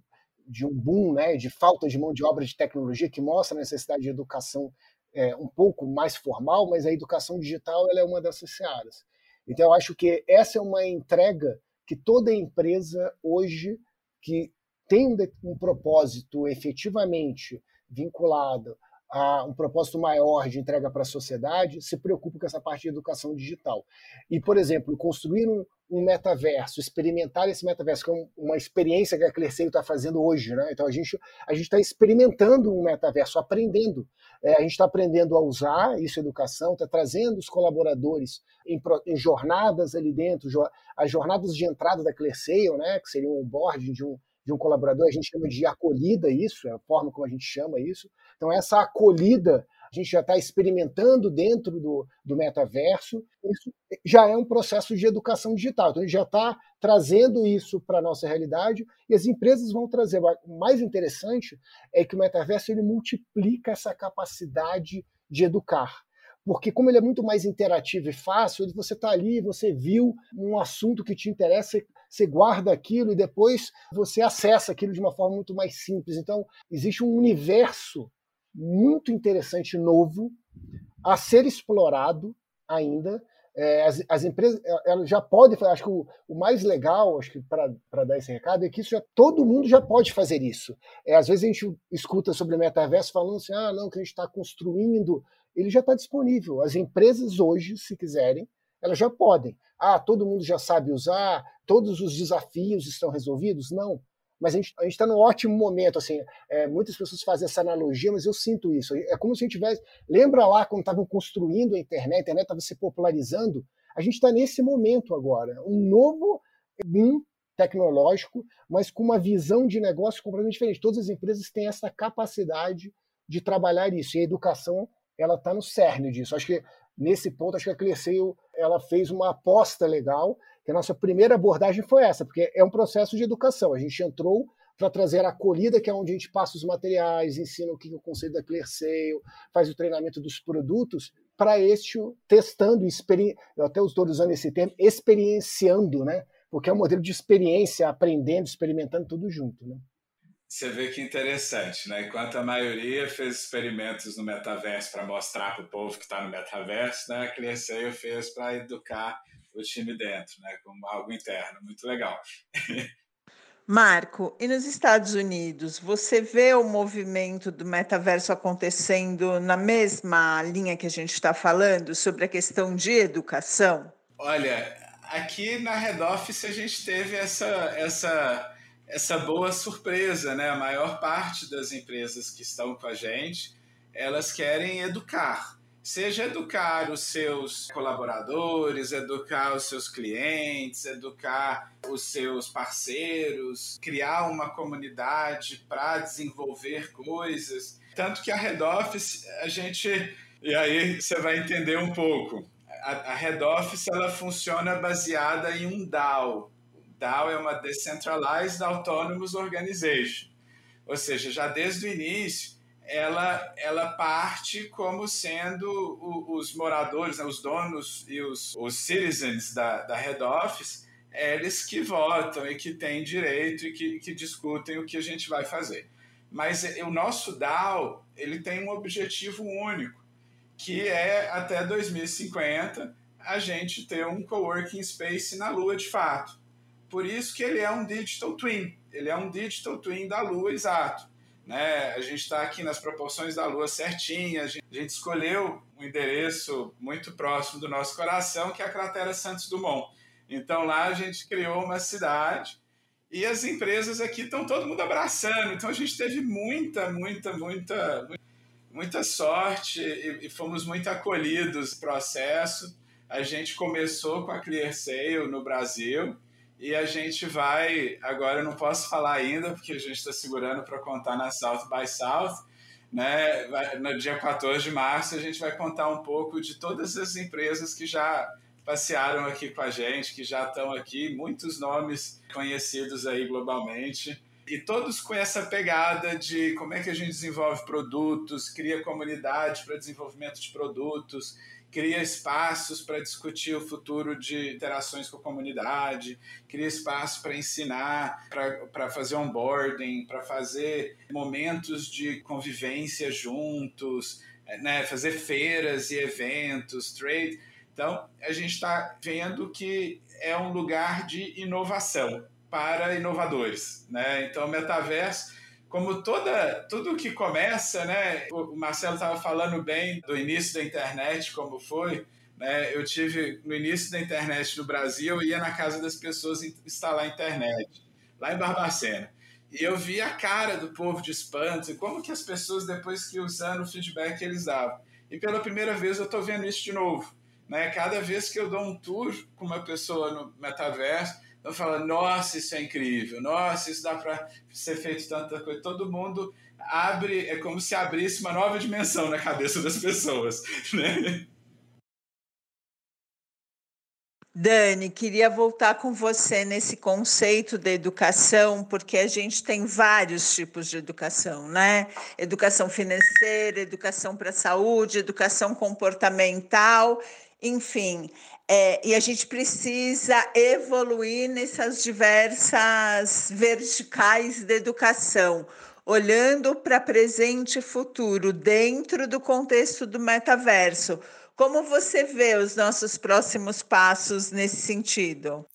Speaker 3: de um boom, né, de falta de mão de obra de tecnologia que mostra a necessidade de educação é, um pouco mais formal, mas a educação digital ela é uma dessas searas. Então eu acho que essa é uma entrega que toda empresa hoje que tem um, propósito efetivamente vinculado a um propósito maior de entrega para a sociedade, se preocupa com essa parte de educação digital. E, por exemplo, construir um, um metaverso, experimentar esse metaverso, que é uma experiência que a Clerceio está fazendo hoje. Né? Então, a gente a está experimentando um metaverso, aprendendo. É, a gente está aprendendo a usar isso, educação, está trazendo os colaboradores em, em, jornadas ali dentro, as jornadas de entrada da Clerceio, né? que seria um onboarding de um, de um colaborador, a gente chama de acolhida isso, é a forma como a gente chama isso. Então, essa acolhida a gente já está experimentando dentro do, do metaverso, isso já é um processo de educação digital. Então, a gente já está trazendo isso para a nossa realidade e as empresas vão trazer. O mais interessante é que o metaverso ele multiplica essa capacidade de educar porque como ele é muito mais interativo e fácil, você está ali, você viu um assunto que te interessa, você guarda aquilo e depois você acessa aquilo de uma forma muito mais simples. Então, existe um universo muito interessante, novo, a ser explorado ainda. É, as, as, empresas elas já podem acho que o, o mais legal, acho que para dar esse recado, é que isso já, todo mundo já pode fazer isso. É, às vezes a gente escuta sobre metaverso falando assim, ah, não, que a gente está construindo, ele já está disponível. As empresas hoje, se quiserem, elas já podem. Ah, todo mundo já sabe usar, todos os desafios estão resolvidos? Não mas a gente está num ótimo momento. Assim, é, muitas pessoas fazem essa analogia, mas eu sinto isso. É como se a gente tivesse. Lembra lá quando estavam construindo a internet, a internet estava se popularizando? A gente está nesse momento agora. Um novo boom tecnológico, mas com uma visão de negócio completamente diferente. Todas as empresas têm essa capacidade de trabalhar isso. E a educação ela está no cerne disso. Acho que nesse ponto, acho que a Cresceu ela fez uma aposta legal que a nossa primeira abordagem foi essa, porque é um processo de educação. A gente entrou para trazer a acolhida, que é onde a gente passa os materiais, ensina o que é o conceito da sale, faz o treinamento dos produtos, para este testando, eu até estou usando esse termo, experienciando, né? Porque é um modelo de experiência, aprendendo, experimentando tudo junto, né?
Speaker 4: Você vê que interessante, né? Enquanto a maioria fez experimentos no metaverso para mostrar para o povo que está no metaverso, né? a ClearSale fez para educar o time dentro, né? Como algo interno, muito legal.
Speaker 1: Marco, e nos Estados Unidos, você vê o movimento do metaverso acontecendo na mesma linha que a gente está falando sobre a questão de educação?
Speaker 4: Olha, aqui na Head Office a gente teve essa, essa, essa boa surpresa, né? A maior parte das empresas que estão com a gente, elas querem educar seja educar os seus colaboradores, educar os seus clientes, educar os seus parceiros, criar uma comunidade para desenvolver coisas. Tanto que a Head Office, a gente. E aí você vai entender um pouco. A, Head Office ela funciona baseada em um DAO. O DAO é uma Decentralized Autonomous Organization. Ou seja, já desde o início, ela, ela parte como sendo os moradores, né, os donos e os, os citizens da, da head office, eles que votam e que têm direito e que, que discutem o que a gente vai fazer. Mas o nosso DAO ele tem um objetivo único, que é até 2050 a gente ter um coworking space na Lua de fato. Por isso que ele é um digital twin. Ele é um digital twin da Lua exato. Né? A gente está aqui nas proporções da Lua certinha. A gente, a gente escolheu um endereço muito próximo do nosso coração, que é a cratera Santos Dumont. Então lá a gente criou uma cidade e as empresas aqui estão todo mundo abraçando. Então a gente teve muita, muita, muita, muita sorte e, e fomos muito acolhidos no processo. A gente começou com a ClearSale no Brasil e a gente vai, agora eu não posso falar ainda, porque a gente está segurando para contar na South by South, né? No dia 14 de março a gente vai contar um pouco de todas as empresas que já passearam aqui com a gente, que já estão aqui, muitos nomes conhecidos aí globalmente. E todos com essa pegada de como é que a gente desenvolve produtos, cria comunidade para desenvolvimento de produtos, cria espaços para discutir o futuro de interações com a comunidade, cria espaço para ensinar, para fazer onboarding, para fazer momentos de convivência juntos, né, fazer feiras e eventos, trade. Então, a gente está vendo que é um lugar de inovação para inovadores. Né? Então, o metaverso como toda tudo que começa, né? O Marcelo estava falando bem do início da internet, como foi. Né? Eu tive no início da internet no Brasil, eu ia na casa das pessoas instalar a internet, lá em Barbacena. E eu vi a cara do povo de espanto, e como que as pessoas, depois que usando o feedback, eles davam. E pela primeira vez eu estou vendo isso de novo. Né? Cada vez que eu dou um tour com uma pessoa no metaverso, então fala, nossa, isso é incrível, nossa, isso dá para ser feito tanta coisa. Todo mundo abre, é como se abrisse uma nova dimensão na cabeça das pessoas, [LAUGHS] né?
Speaker 1: Dani, queria voltar com você nesse conceito da educação, porque a gente tem vários tipos de educação, né? Educação financeira, educação para a saúde, educação comportamental, enfim. É, e a gente precisa evoluir nessas diversas verticais da educação, olhando para presente e futuro, dentro do contexto do metaverso. Como você vê os nossos próximos passos nesse sentido?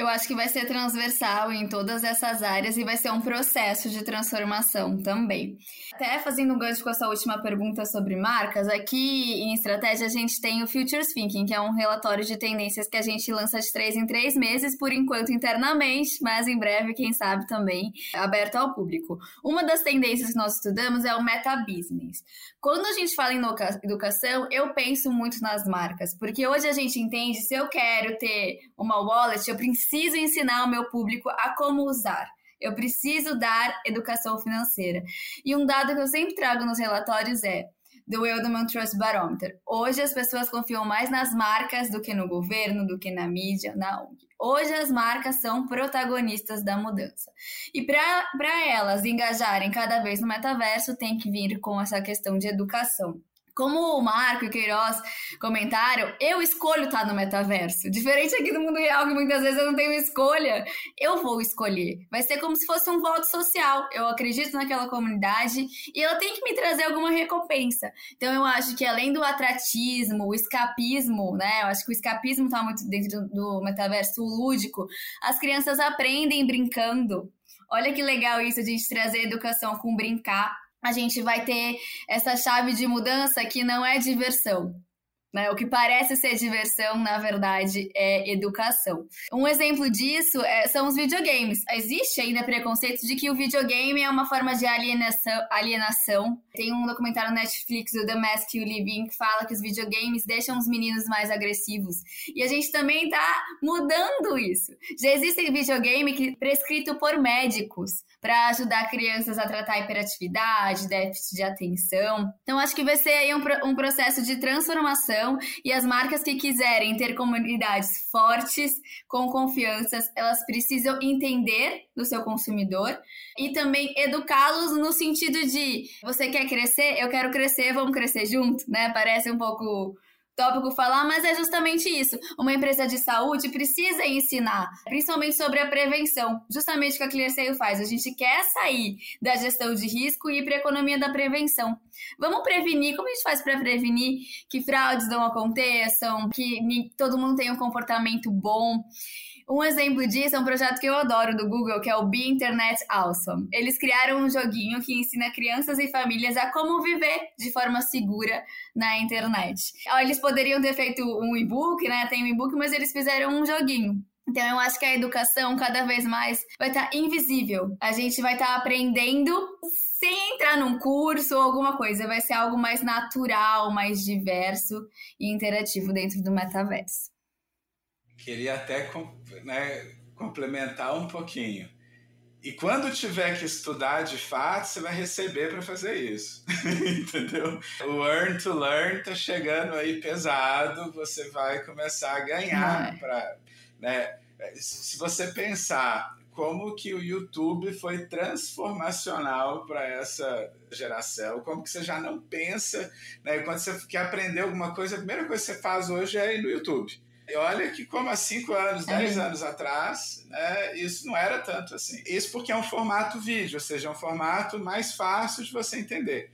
Speaker 2: Eu acho que vai ser transversal em todas essas áreas e vai ser um processo de transformação também. Até fazendo um gancho com essa última pergunta sobre marcas, aqui em estratégia a gente tem o Futures Thinking, que é um relatório de tendências que a gente lança de três em três meses, por enquanto internamente, mas em breve, quem sabe também, aberto ao público. Uma das tendências que nós estudamos é o meta business. Quando a gente fala em educação, eu penso muito nas marcas, porque hoje a gente entende se eu quero ter uma wallet, eu preciso ensinar o meu público a como usar. Eu preciso dar educação financeira. E um dado que eu sempre trago nos relatórios é do Edelman Trust Barometer. Hoje as pessoas confiam mais nas marcas do que no governo, do que na mídia, na ONG. Hoje as marcas são protagonistas da mudança. E para elas engajarem cada vez no metaverso, tem que vir com essa questão de educação. Como o Marco e o Queiroz comentaram, eu escolho estar no metaverso. Diferente aqui do mundo real, que muitas vezes eu não tenho escolha, eu vou escolher. Vai ser como se fosse um voto social. Eu acredito naquela comunidade e ela tem que me trazer alguma recompensa. Então eu acho que além do atratismo, o escapismo, né? Eu acho que o escapismo está muito dentro do metaverso, lúdico. As crianças aprendem brincando. Olha que legal isso, a gente trazer educação com brincar a gente vai ter essa chave de mudança que não é diversão, né? O que parece ser diversão, na verdade, é educação. Um exemplo disso é, são os videogames. Existe ainda preconceito de que o videogame é uma forma de alienação. alienação. Tem um documentário no Netflix, o The Mask You Live In, que fala que os videogames deixam os meninos mais agressivos. E a gente também está mudando isso. Já existe videogame que prescrito por médicos para ajudar crianças a tratar hiperatividade, déficit de atenção. Então, acho que vai ser aí um, um processo de transformação inovação e as marcas que quiserem ter comunidades fortes, com confianças, elas precisam entender do seu consumidor e também educá-los no sentido de você quer crescer, eu quero crescer, vamos crescer junto, né? Parece um pouco tópico falar, mas é justamente isso. Uma empresa de saúde precisa ensinar, principalmente sobre a prevenção, justamente o que a ClearSale faz. A gente quer sair da gestão de risco e ir para a economia da prevenção. Vamos prevenir, como a gente faz para prevenir que fraudes não aconteçam, que todo mundo tenha um comportamento bom. Um exemplo disso é um projeto que eu adoro do Google, que é o Be Internet Awesome. Eles criaram um joguinho que ensina crianças e famílias a como viver de forma segura na internet. Eles poderiam ter feito um e-book, né? Tem um e-book, mas eles fizeram um joguinho. Então, eu acho que a educação cada vez mais vai estar tá invisível. A gente vai estar tá aprendendo sem entrar num curso ou alguma coisa. Vai ser algo mais natural, mais diverso e interativo dentro do metaverso.
Speaker 4: Queria até né, complementar um pouquinho. E quando tiver que estudar de fato, você vai receber para fazer isso. [LAUGHS] Entendeu? O earn to learn tá chegando aí pesado, você vai começar a ganhar para, né? Se você pensar como que o YouTube foi transformacional para essa geração, como que você já não pensa, né? Quando você quer aprender alguma coisa, a primeira coisa que você faz hoje é ir no YouTube. E olha que como há cinco anos, é. dez anos atrás, né, isso não era tanto assim. Isso porque é um formato vídeo, ou seja, é um formato mais fácil de você entender.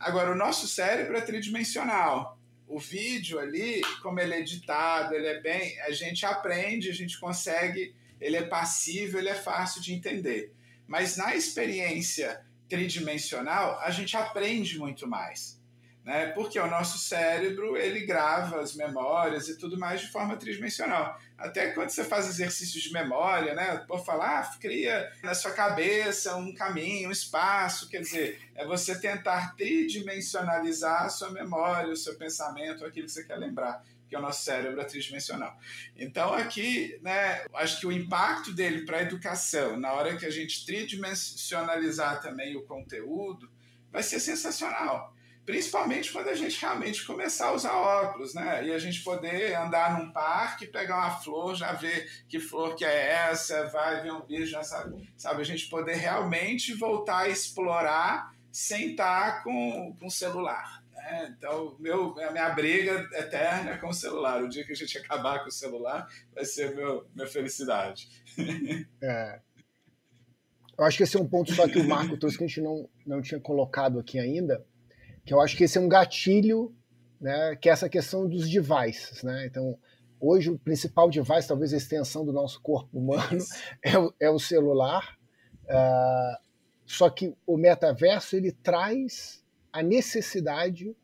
Speaker 4: Agora, o nosso cérebro é tridimensional. O vídeo ali, como ele é editado, ele é bem. A gente aprende, a gente consegue. Ele é passivo, ele é fácil de entender. Mas na experiência tridimensional, a gente aprende muito mais né? Porque o nosso cérebro ele grava as memórias e tudo mais de forma tridimensional. Até quando você faz exercícios de memória, né? Por falar, ah, cria na sua cabeça um caminho, um espaço, quer dizer, é você tentar tridimensionalizar a sua memória, o seu pensamento, aquilo que você quer lembrar que o nosso cérebro é tridimensional. Então, aqui, né, acho que o impacto dele para a educação, na hora que a gente tridimensionalizar também o conteúdo, vai ser sensacional principalmente quando a gente realmente começar a usar óculos, né? E a gente poder andar num parque, pegar uma flor, já ver que flor que é essa, vai ver um bicho, já sabe, sabe? A gente poder realmente voltar a explorar sem estar com, com celular. Né? Então, meu, a minha briga eterna é com o celular. O dia que a gente acabar com o celular vai ser meu, minha felicidade. [LAUGHS]
Speaker 3: É. Eu acho que esse é um ponto só que o Marco trouxe que a gente não, não tinha colocado aqui ainda, que eu acho que esse é um gatilho, né, que é essa questão dos devices. Né? Então, hoje o principal device, talvez a extensão do nosso corpo humano, [LAUGHS] é o, é o celular. Uh, só que o metaverso ele traz a necessidade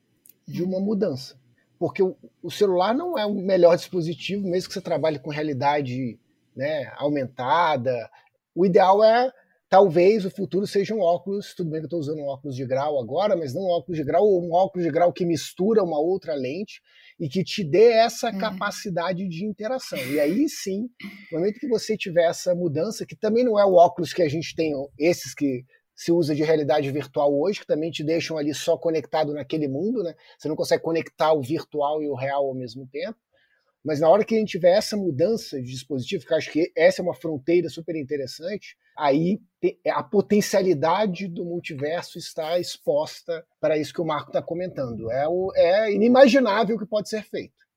Speaker 3: de uma mudança. Porque o, o celular não é o melhor dispositivo, mesmo que você trabalhe com realidade né, aumentada. O ideal é talvez o futuro seja um óculos, tudo bem que eu estou usando um óculos de grau agora, mas não um óculos de grau, ou um óculos de grau que mistura uma outra lente e que te dê essa é. capacidade de interação. E aí sim, no momento que você tiver essa mudança, que também não é o óculos que a gente tem, esses que se usa de realidade virtual hoje, que também te deixam ali só conectado naquele mundo, né? Você não consegue conectar o virtual e o real ao mesmo tempo. Mas na hora que a gente tiver essa mudança de dispositivo, que eu acho que essa é uma fronteira super interessante, aí a potencialidade do multiverso está exposta para isso que o Marco está comentando. É, o, é inimaginável o que pode ser feito.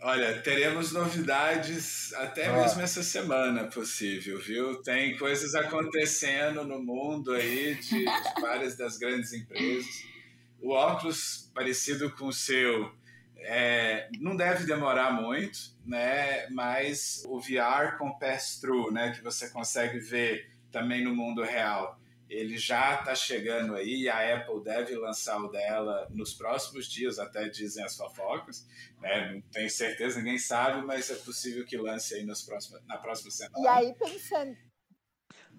Speaker 4: Olha, teremos novidades até ah. mesmo essa semana possível, viu? Tem coisas acontecendo no mundo aí de, de várias das grandes empresas. O óculos parecido com o seu é, não deve demorar muito, né? Mas o VR com pass-through, né? Que você consegue ver também no mundo real, ele já está chegando aí. A Apple deve lançar o dela nos próximos dias, até dizem as fofocas. Né? Não tenho certeza, ninguém sabe, mas é possível que lance aí nos próximos, na próxima semana.
Speaker 1: E aí pensando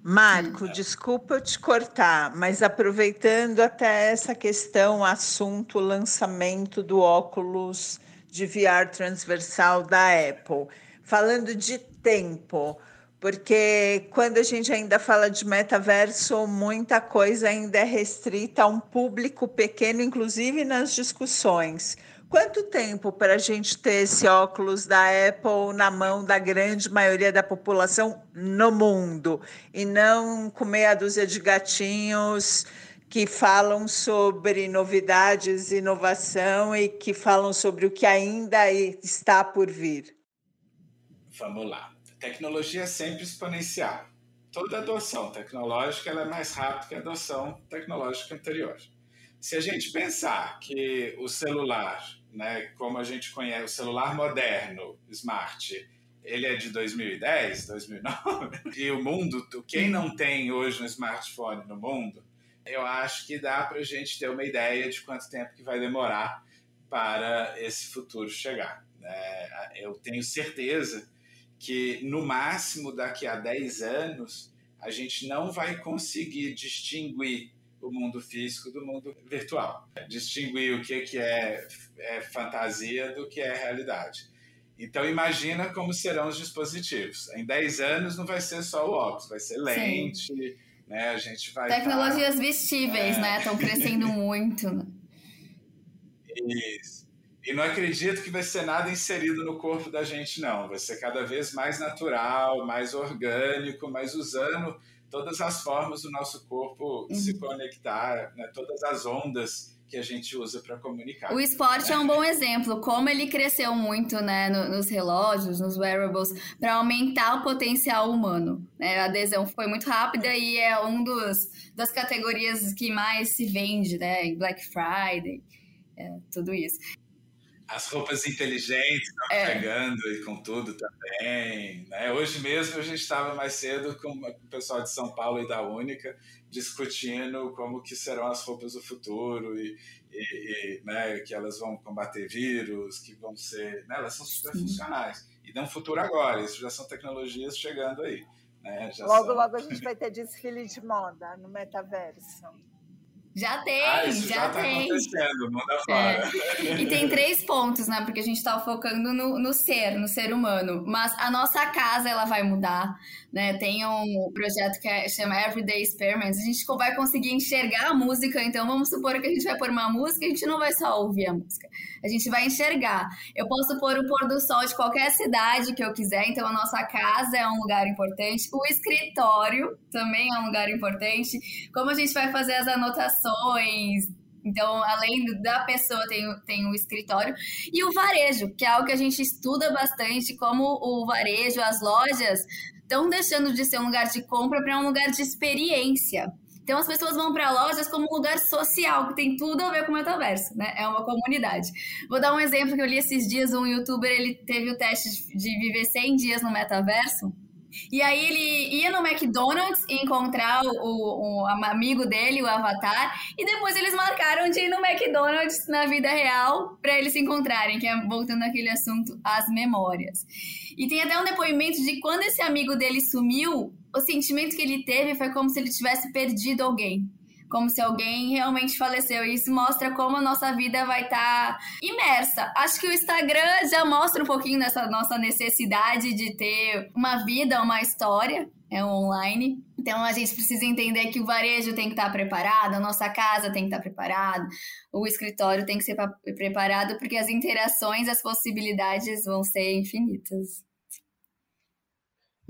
Speaker 5: Marco, desculpa eu te cortar, mas aproveitando até essa questão, assunto, lançamento do óculos de VR transversal da Apple, falando de tempo, porque quando a gente ainda fala de metaverso, muita coisa ainda é restrita a um público pequeno, inclusive nas discussões. Quanto tempo para a gente ter esse óculos da Apple na mão da grande maioria da população no mundo e não com meia dúzia de gatinhos que falam sobre novidades, inovação e que falam sobre o que ainda está por vir?
Speaker 4: Vamos lá. A tecnologia é sempre exponencial. Toda adoção tecnológica é mais rápida que a adoção tecnológica anterior. Se a gente pensar que o celular, né, como a gente conhece, o celular moderno, smart, ele é de 2010, 2009, [LAUGHS] e o mundo, quem não tem hoje um smartphone no mundo, eu acho que dá para a gente ter uma ideia de quanto tempo que vai demorar para esse futuro chegar. Né? Eu tenho certeza que, no máximo, daqui a 10 anos, a gente não vai conseguir distinguir o mundo físico do mundo virtual. Distinguir o que, que é, é fantasia do que é realidade. Então, imagina como serão os dispositivos. Em 10 anos, não vai ser só o óculos, vai ser lente, Sim. né? A gente vai.
Speaker 2: Tecnologias tá... vestíveis, é... né? Estão crescendo [LAUGHS] muito.
Speaker 4: Isso. E não acredito que vai ser nada inserido no corpo da gente, não. Vai ser cada vez mais natural, mais orgânico, mas usando todas as formas do nosso corpo uhum. se conectar, né? todas as ondas que a gente usa para comunicar.
Speaker 2: O esporte é um bom exemplo, como ele cresceu muito né, nos relógios, nos wearables, para aumentar o potencial humano. Né? A adesão foi muito rápida e é um dos das categorias que mais se vende, né? Black Friday, é, tudo isso.
Speaker 4: As roupas inteligentes estão é. chegando e com tudo também. Né? Hoje mesmo a gente estava mais cedo com o pessoal de São Paulo e da Única discutindo como que serão as roupas do futuro e, e, e né, que elas vão combater vírus, que vão ser... Né, elas são super funcionais. E dão futuro agora, isso já são tecnologias chegando aí. Né?
Speaker 1: logo, são... logo a gente vai ter desfile de moda no metaverso.
Speaker 2: Já tem, ah, isso já, já tá tem.
Speaker 4: acontecendo, manda fora.
Speaker 2: É. E tem três pontos, né? Porque a gente tá focando no, no ser, no ser humano. Mas a nossa casa, ela vai mudar, né? Tem um projeto que é, chama Everyday Experiments. A gente vai conseguir enxergar a música. Então, vamos supor que a gente vai pôr uma música, a gente não vai só ouvir a música. A gente vai enxergar. Eu posso pôr o pôr do sol de qualquer cidade que eu quiser. Então, a nossa casa é um lugar importante. O escritório também é um lugar importante. Como a gente vai fazer as anotações então, além da pessoa, tem, tem o escritório. E o varejo, que é algo que a gente estuda bastante, como o varejo, as lojas estão deixando de ser um lugar de compra para um lugar de experiência. Então, as pessoas vão para lojas como um lugar social, que tem tudo a ver com o metaverso, né? É uma comunidade. Vou dar um exemplo que eu li esses dias, um youtuber, ele teve o teste de viver 100 dias no metaverso, e aí ele ia no McDonald's encontrar o, o, amigo dele, o Avatar, e depois eles marcaram de ir no McDonald's na vida real para eles se encontrarem, que é voltando àquele assunto, as memórias. E tem até um depoimento de quando esse amigo dele sumiu, o sentimento que ele teve foi como se ele tivesse perdido alguém como se alguém realmente faleceu. E isso mostra como a nossa vida vai estar tá imersa. Acho que o Instagram já mostra um pouquinho dessa nossa necessidade de ter uma vida, uma história. É online. Então a gente precisa entender que o varejo tem que estar tá preparado, a nossa casa tem que estar tá preparada, o escritório tem que ser preparado, porque as interações, as possibilidades vão ser infinitas.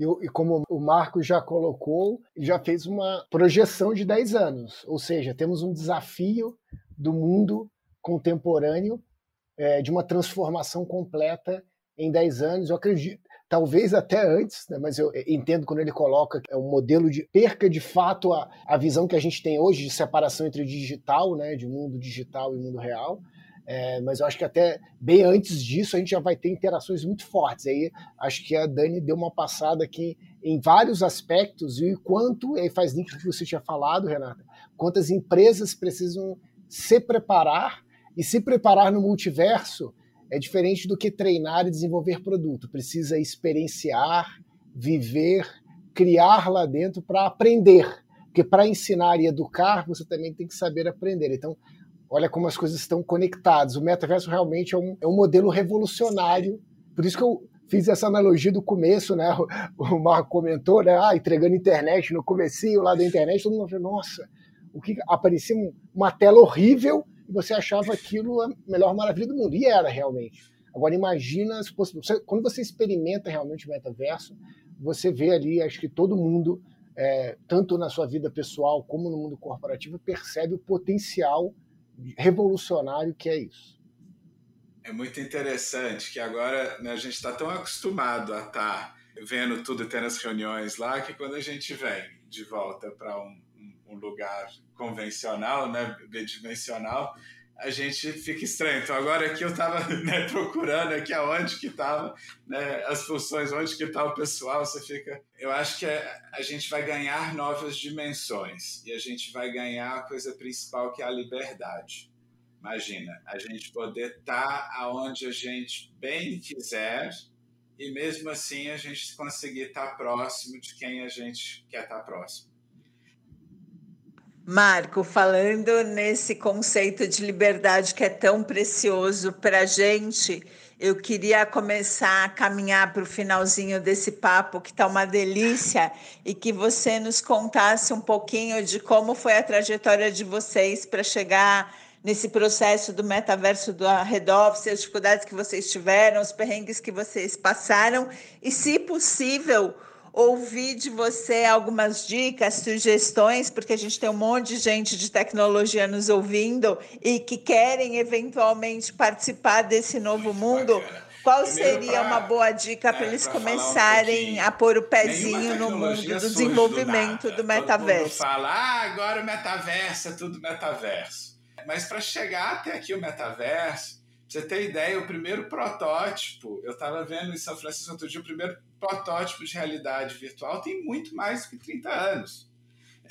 Speaker 3: E, como o Marco já colocou, já fez uma projeção de 10 anos, ou seja, temos um desafio do mundo contemporâneo é, de uma transformação completa em 10 anos. Eu acredito, talvez até antes, né, mas eu entendo quando ele coloca que é um modelo de perca de fato a, a visão que a gente tem hoje de separação entre digital, né, de mundo digital e mundo real. É, mas eu acho que até bem antes disso a gente já vai ter interações muito fortes. Aí acho que a Dani deu uma passada aqui em vários aspectos e quanto, e aí faz link com o que você tinha falado, Renata, quantas empresas precisam se preparar e se preparar no multiverso é diferente do que treinar e desenvolver produto. Precisa experienciar, viver, criar lá dentro para aprender. Porque para ensinar e educar, você também tem que saber aprender. Então, Olha como as coisas estão conectadas. O metaverso realmente é um, é um modelo revolucionário. Por isso que eu fiz essa analogia do começo, né? O, Marco comentou, né? Ah, entregando internet no comecinho lá da internet, todo mundo falou, nossa, o que aparecia uma tela horrível e você achava aquilo a melhor maravilha do mundo. E era realmente. Agora imagina possibilidades. Quando você experimenta realmente o metaverso, você vê ali, acho que todo mundo, é, tanto na sua vida pessoal como no mundo corporativo, percebe o potencial revolucionário que é isso.
Speaker 4: É muito interessante que agora né, a gente está tão acostumado a estar tá vendo tudo, tendo as reuniões lá, que quando a gente vem de volta para um, um, lugar convencional, né, bidimensional, a gente fica estranho. Então agora aqui eu estava [LAUGHS] né, procurando aqui aonde que estava né, as funções, onde que está o pessoal, você fica... Eu acho que é, a gente vai ganhar novas dimensões e a gente vai ganhar a coisa principal que é a liberdade. Imagina, a gente poder estar tá aonde a gente bem quiser e mesmo assim a gente conseguir estar tá próximo de quem a gente quer estar tá próximo.
Speaker 5: Marco, falando nesse conceito de liberdade que é tão precioso para a gente, eu queria começar a caminhar para o finalzinho desse papo, que está uma delícia, e que você nos contasse um pouquinho de como foi a trajetória de vocês para chegar nesse processo do metaverso do Red Office, as dificuldades que vocês tiveram, os perrengues que vocês passaram e, se possível, ouvir de você algumas dicas, sugestões, porque a gente tem um monte de gente de tecnologia nos ouvindo e que querem eventualmente participar desse novo mundo. Qual seria pra, uma boa dica é, para eles começarem um a pôr o pezinho no mundo do desenvolvimento do, do metaverso? Todo mundo
Speaker 4: fala, ah, agora o metaverso é tudo metaverso. Mas para chegar até aqui o metaverso, você ter ideia, o primeiro protótipo, eu estava vendo em São Francisco outro dia, o primeiro protótipo de realidade virtual tem muito mais que 30 anos.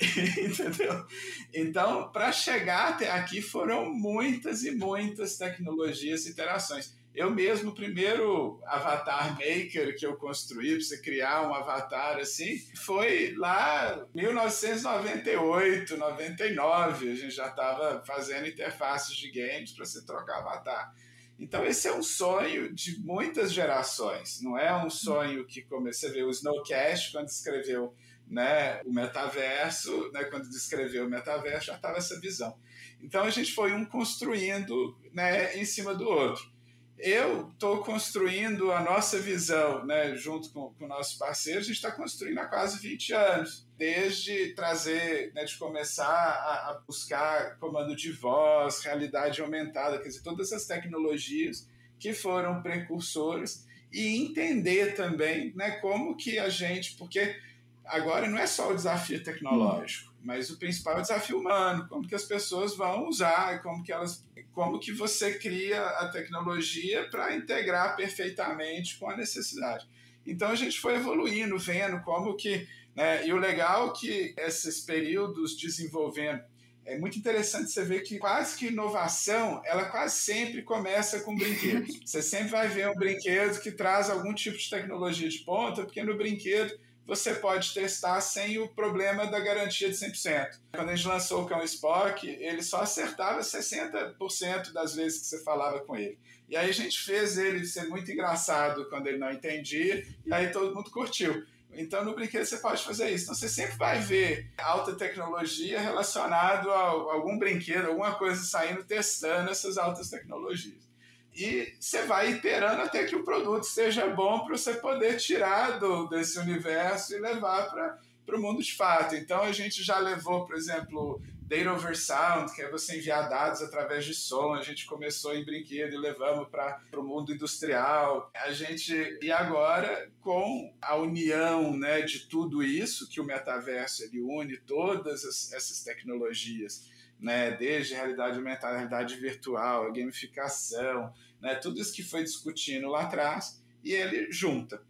Speaker 4: [LAUGHS] Entendeu? Então, para chegar até aqui foram muitas e muitas tecnologias e interações. Eu mesmo, o primeiro avatar maker que eu construí, para você criar um avatar assim, foi lá 1998, 99. A gente já estava fazendo interfaces de games para você trocar avatar. Então, esse é um sonho de muitas gerações, não é um sonho que comecei a ver o Snowcast quando escreveu né, o metaverso, né, quando descreveu o metaverso, já estava essa visão. Então, a gente foi um construindo né, em cima do outro eu estou construindo a nossa visão, né, junto com, com nossos parceiros, a gente está construindo há quase 20 anos, desde trazer, né, de começar a, a, buscar comando de voz, realidade aumentada, quer dizer, todas essas tecnologias que foram precursores e entender também né, como que a gente, porque agora não é só o desafio tecnológico, mas o principal é o desafio humano, como que as pessoas vão usar, como que elas como que você cria a tecnologia para integrar perfeitamente com a necessidade. Então a gente foi evoluindo, vendo como que, né, e o legal é que esses períodos desenvolvendo é muito interessante você ver que quase que inovação, ela quase sempre começa com brinquedos. [LAUGHS] Você sempre vai ver um brinquedo que traz algum tipo de tecnologia de ponta, porque no brinquedo você pode testar sem o problema da garantia de 100%. Quando a gente lançou o Cão Spock, ele só acertava 60% das vezes que você falava com ele. E aí a gente fez ele ser muito engraçado quando ele não entendia, e aí todo mundo curtiu. Então, no brinquedo você pode fazer isso. Então, você sempre vai ver alta tecnologia relacionado a algum brinquedo, alguma coisa saindo testando essas altas tecnologias e você vai iterando até que o produto seja bom para você poder tirar do, desse universo e levar para o mundo de fato. Então a gente já levou, por exemplo, Data over Sound, que é você enviar dados através de som. A gente começou em brinquedo e levamos para o mundo industrial. A gente e agora com a união, né, de tudo isso que o metaverso ele une todas as, essas tecnologias né, desde realidade aumentada, realidade virtual, gamificação, né, tudo isso que foi discutindo lá atrás, e ele junta.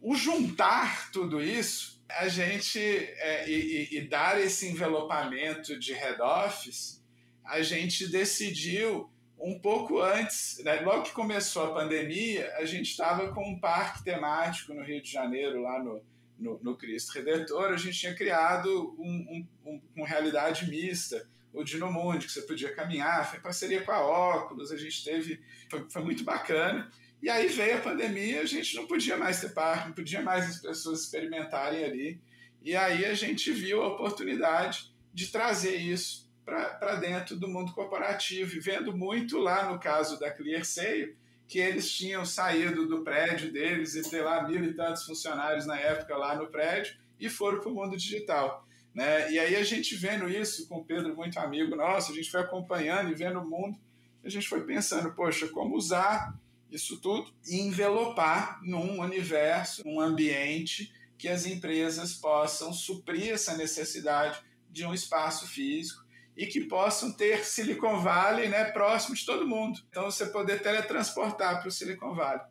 Speaker 4: O juntar tudo isso, a gente, é, e, e, dar esse envelopamento de head office, a gente decidiu um pouco antes, né, logo que começou a pandemia, a gente estava com um parque temático no Rio de Janeiro, lá no, no, no Cristo Redentor, a gente tinha criado um, um, um, uma realidade mista, o Dinomundi, que você podia caminhar, foi parceria com a Óculos, a gente teve, foi, foi muito bacana. E aí veio a pandemia, a gente não podia mais ter parque, não podia mais as pessoas experimentarem ali. E aí a gente viu a oportunidade de trazer isso para dentro do mundo corporativo, e vendo muito lá no caso da ClearSale, que eles tinham saído do prédio deles e ter lá mil e tantos funcionários na época lá no prédio e foram para o mundo digital. Né? E aí a gente vendo isso com o Pedro, muito amigo nosso, a gente foi acompanhando e vendo o mundo, a gente foi pensando, poxa, como usar isso tudo e envelopar num universo, num ambiente que as empresas possam suprir essa necessidade de um espaço físico e que possam ter Silicon Valley né, próximo de todo mundo. Então, você poder teletransportar para o Silicon Valley.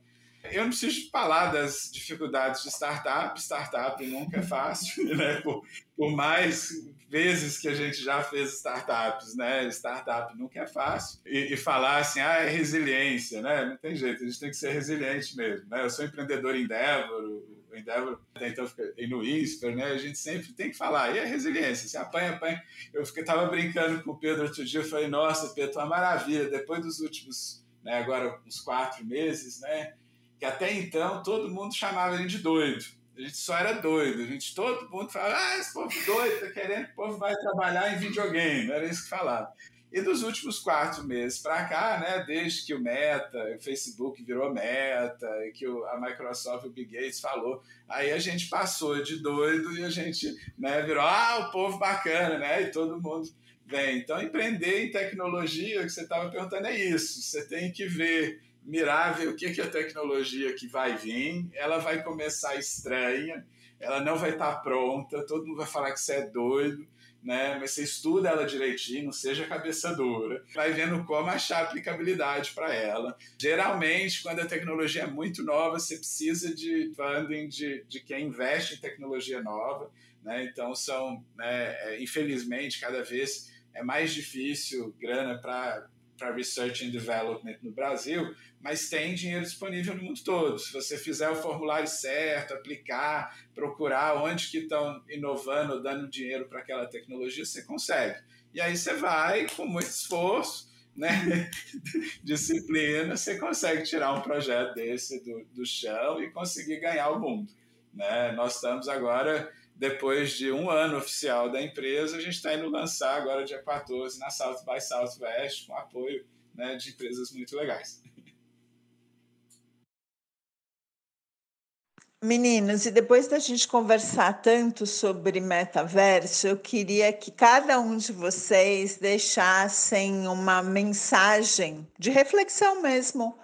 Speaker 4: Eu não preciso falar das dificuldades de startup, startup nunca é fácil, [LAUGHS] né? por, por mais vezes que a gente já fez startups, né? Startup nunca é fácil. E, e, falar assim, ah, é resiliência, né? Não tem jeito, a gente tem que ser resiliente mesmo, né? Eu sou empreendedor em Endeavor, o Endeavor então e no ISPER, né? A gente sempre tem que falar, e a resiliência, se apanha, apanha. Eu estava brincando com o Pedro outro dia, eu falei, nossa, Pedro, uma maravilha, depois dos últimos, né, agora uns quatro meses, né? Que até então todo mundo chamava gente de doido. A gente só era doido, a gente, todo mundo falava, ah, esse povo doido, tá querendo que o povo vai trabalhar em videogame, era isso que falava. E dos últimos quatro meses para cá, né, desde que o Meta, o Facebook virou Meta, e que a Microsoft, o Bill Gates falou, aí a gente passou de doido e a gente né, virou, ah, o povo bacana, né? E todo mundo vem. Então, empreender em tecnologia, que você estava perguntando, é isso. Você tem que ver, mirar, ver o que, que é a tecnologia que vai vir, ela vai começar estranha, ela não vai estar pronta, todo mundo vai falar que você é doido, né? Mas você estuda ela direitinho, seja cabeça dura, vai vendo como achar aplicabilidade para ela. Geralmente, quando a tecnologia é muito nova, você precisa de funding de, de quem investe em tecnologia nova, né? Então, são, né, é, infelizmente, cada vez é mais difícil grana para para research and development no Brasil, mas tem dinheiro disponível no mundo todo. Se você fizer o formulário certo, aplicar, procurar onde que estão inovando, dando dinheiro para aquela tecnologia, você consegue. E aí você vai, com muito esforço, né, [LAUGHS] disciplina, você consegue tirar um projeto desse do, do chão e conseguir ganhar o mundo. Né? Nós estamos agora depois de um ano oficial da empresa, a gente está indo lançar agora, dia 14, na South by Southwest, com apoio né, de empresas muito legais.
Speaker 5: Meninos, e depois da gente conversar tanto sobre metaverso, eu queria que cada um de vocês deixassem uma mensagem de reflexão mesmo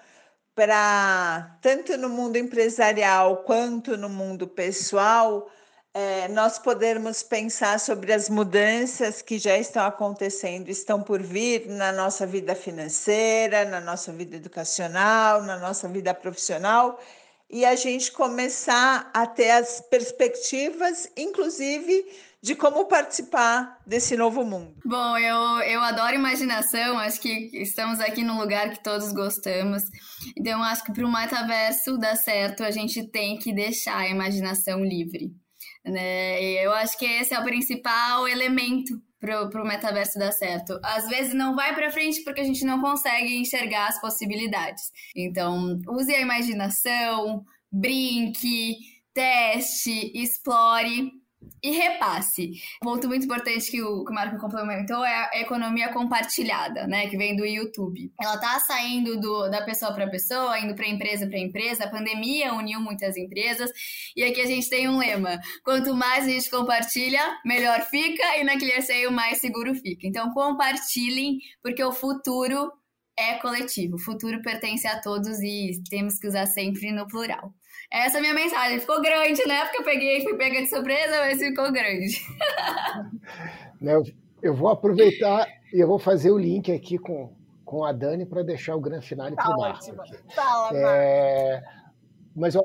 Speaker 5: para tanto no mundo empresarial quanto no mundo pessoal é, nós podermos pensar sobre as mudanças que já estão acontecendo, estão por vir na nossa vida financeira, na nossa vida educacional, na nossa vida profissional, e a gente começar a ter as perspectivas, inclusive, de como participar desse novo mundo.
Speaker 2: Bom, eu, eu adoro imaginação, acho que estamos aqui num lugar que todos gostamos. Então, acho que para o metaverso dar certo, a gente tem que deixar a imaginação livre. Né? E eu acho que esse é o principal elemento pro, pro metaverso dar certo. Às vezes não vai para frente porque a gente não consegue enxergar as possibilidades. Então, use a imaginação, brinque, teste, explore e repasse. Um ponto muito importante que o, Marco complementou é a economia compartilhada, né? Que vem do YouTube. Ela tá saindo do, da pessoa para pessoa, indo para empresa para empresa. A pandemia uniu muitas empresas. E aqui a gente tem um lema: quanto mais a gente compartilha, melhor fica, e na ClearSale mais seguro fica. Então compartilhem, porque o futuro é coletivo. O futuro pertence a todos e temos que usar sempre no plural. Essa é a minha mensagem. Ficou grande, né? Porque eu peguei, fui pega de surpresa, mas ficou grande. [LAUGHS]
Speaker 3: eu, eu vou aproveitar e eu vou fazer o link aqui com, com a Dani para deixar o grande final para o Marcos.
Speaker 1: Fala, é,
Speaker 3: mas ó,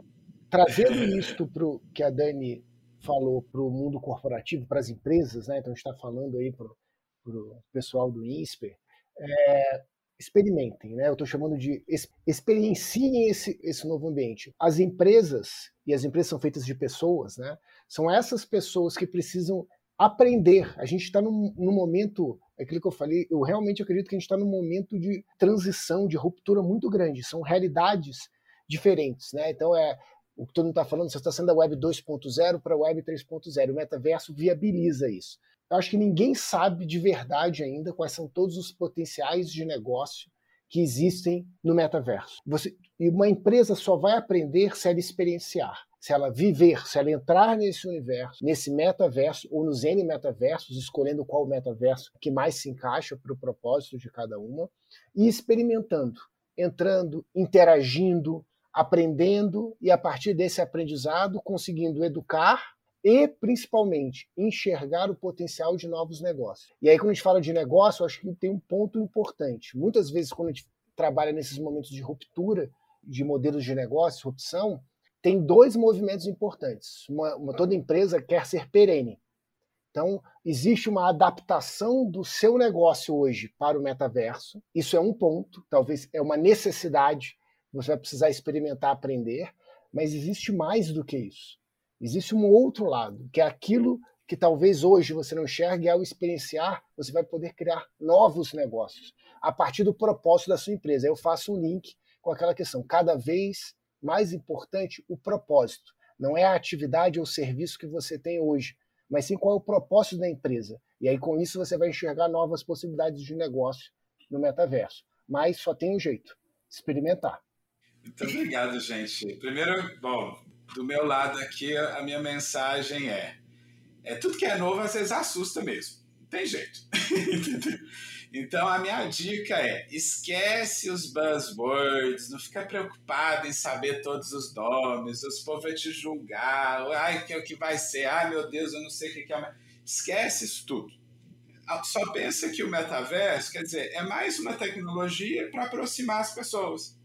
Speaker 3: trazendo isto para o que a Dani falou para o mundo corporativo, para as empresas, né? Então a gente está falando aí para o pessoal do INSPER. É, experimentem, né? Eu estou chamando de experienciem esse, esse novo ambiente. As empresas, e as empresas são feitas de pessoas, né? São essas pessoas que precisam aprender. A gente está num, num, momento, é aquilo que eu falei, eu realmente acredito que a gente está num momento de transição, de ruptura muito grande. São realidades diferentes, né? Então é o que todo mundo está falando, você está sendo da Web 2.0 para a Web 3.0. O metaverso viabiliza isso. Eu acho que ninguém sabe de verdade ainda quais são todos os potenciais de negócio que existem no metaverso. Você, e uma empresa só vai aprender se ela experienciar, se ela viver, se ela entrar nesse universo, nesse metaverso ou nos N metaversos, escolhendo qual metaverso que mais se encaixa para o propósito de cada uma, e experimentando, entrando, interagindo, aprendendo e a partir desse aprendizado conseguindo educar e, principalmente, enxergar o potencial de novos negócios. E aí, quando a gente fala de negócio, eu acho que tem um ponto importante. Muitas vezes, quando a gente trabalha nesses momentos de ruptura de modelos de negócio, opção, tem dois movimentos importantes. Uma, uma, toda empresa quer ser perene. Então, existe uma adaptação do seu negócio hoje para o metaverso. Isso é um ponto, talvez é uma necessidade, você vai precisar experimentar, aprender, mas existe mais do que isso. Existe um outro lado, que é aquilo que talvez hoje você não enxergue, ao experienciar, você vai poder criar novos negócios a partir do propósito da sua empresa. Eu faço um link com aquela questão, cada vez mais importante o propósito. Não é a atividade ou serviço que você tem hoje, mas sim qual é o propósito da empresa. E aí, com isso, você vai enxergar novas possibilidades de negócio no metaverso. Mas só tem um jeito: experimentar.
Speaker 4: Muito obrigado, gente. Primeiro, bom, do meu lado aqui, a minha mensagem é: é tudo que é novo às vezes assusta mesmo. Não tem jeito. [LAUGHS] então, a minha dica é: esquece os buzzwords, não fica preocupado em saber todos os nomes, os povos vão te julgar, ai, que é o que vai ser, ai meu Deus, eu não sei o que é. Esquece isso tudo. Só pensa que o metaverso, quer dizer, é mais uma tecnologia para aproximar as pessoas.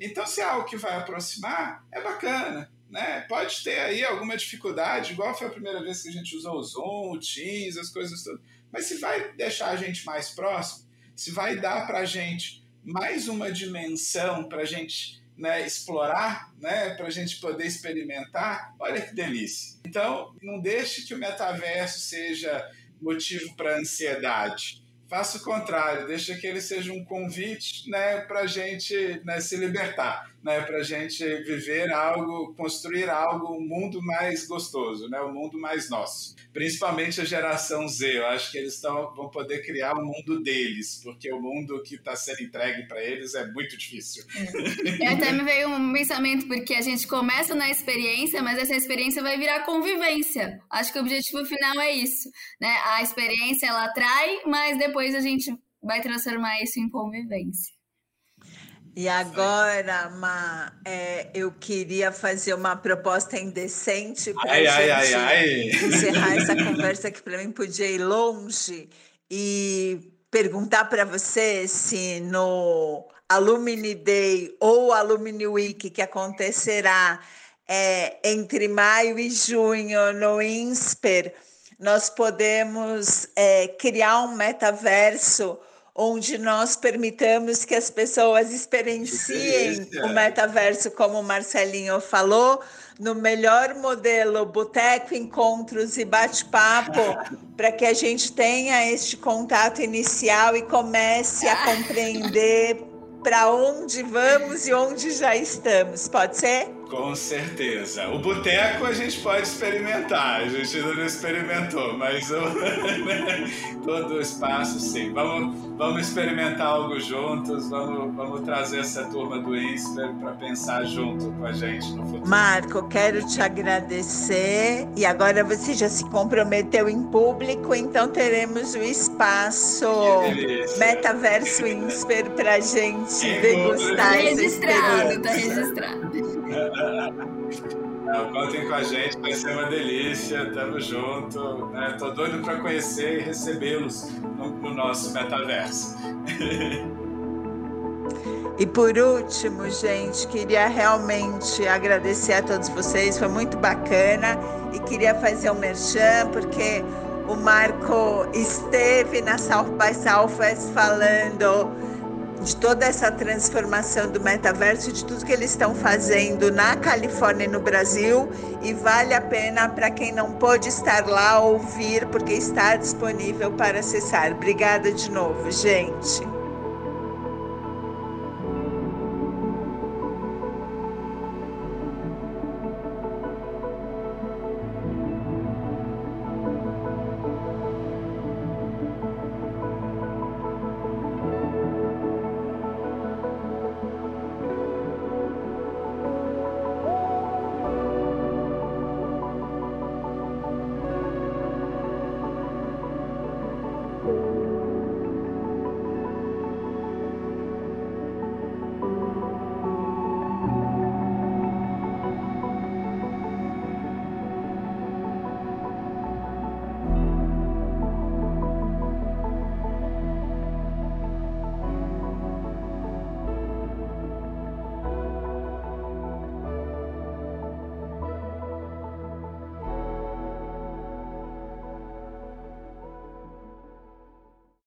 Speaker 4: Então, se é algo que vai aproximar, é bacana né? Pode ter aí alguma dificuldade, igual foi a primeira vez que a gente usou o Zoom, o Teams, as coisas todas. Mas se vai deixar a gente mais próximo, se vai dar para a gente mais uma dimensão para a gente né, explorar, né, para a gente poder experimentar, olha que delícia. Então, não deixe que o metaverso seja motivo para ansiedade faça o contrário, deixa que ele seja um convite né, para a gente né, se libertar, né, para a gente viver algo, construir algo, um mundo mais gostoso, né, um mundo mais nosso. Principalmente a geração Z, eu acho que eles tão, vão poder criar um mundo deles, porque o mundo que está sendo entregue para eles é muito difícil.
Speaker 2: É. Até me veio um pensamento, porque a gente começa na experiência, mas essa experiência vai virar convivência. Acho que o objetivo final é isso. Né? A experiência ela atrai, mas depois a gente vai transformar isso em convivência.
Speaker 1: E agora, Ma, é, eu queria fazer uma proposta indecente para a gente ai, ai, encerrar essa conversa que para mim podia ir longe e perguntar para você se no Alumni Day ou Alumni Week que acontecerá é, entre maio e junho no INSPER, nós podemos é, criar um metaverso onde nós permitamos que as pessoas experienciem o metaverso, como o Marcelinho falou, no melhor modelo boteco, encontros e bate-papo, [LAUGHS] para que a gente tenha este contato inicial e comece a compreender para onde vamos e onde já estamos. Pode ser?
Speaker 4: Com certeza. O boteco a gente pode experimentar, a gente ainda não experimentou, mas o, [LAUGHS] todo o espaço sim. Vamos, vamos experimentar algo juntos, vamos, vamos trazer essa turma do Insta para pensar junto com a gente no futuro.
Speaker 1: Marco, quero te agradecer e agora você já se comprometeu em público, então teremos o espaço Metaverso Insper para a gente degustar. Tá
Speaker 2: registrado, tá registrado.
Speaker 4: Não, contem com a gente, vai ser uma delícia, tamo junto. Né? Tô doido para conhecer e recebê-los no, no nosso metaverso.
Speaker 1: E por último, gente, queria realmente agradecer a todos vocês, foi muito bacana e queria fazer um merchan, porque o Marco esteve na South by Southwest falando de toda essa transformação do metaverso, de tudo que eles estão fazendo na Califórnia e no Brasil. E vale a pena para quem não pôde estar lá ouvir, porque está disponível para acessar. Obrigada de novo, gente.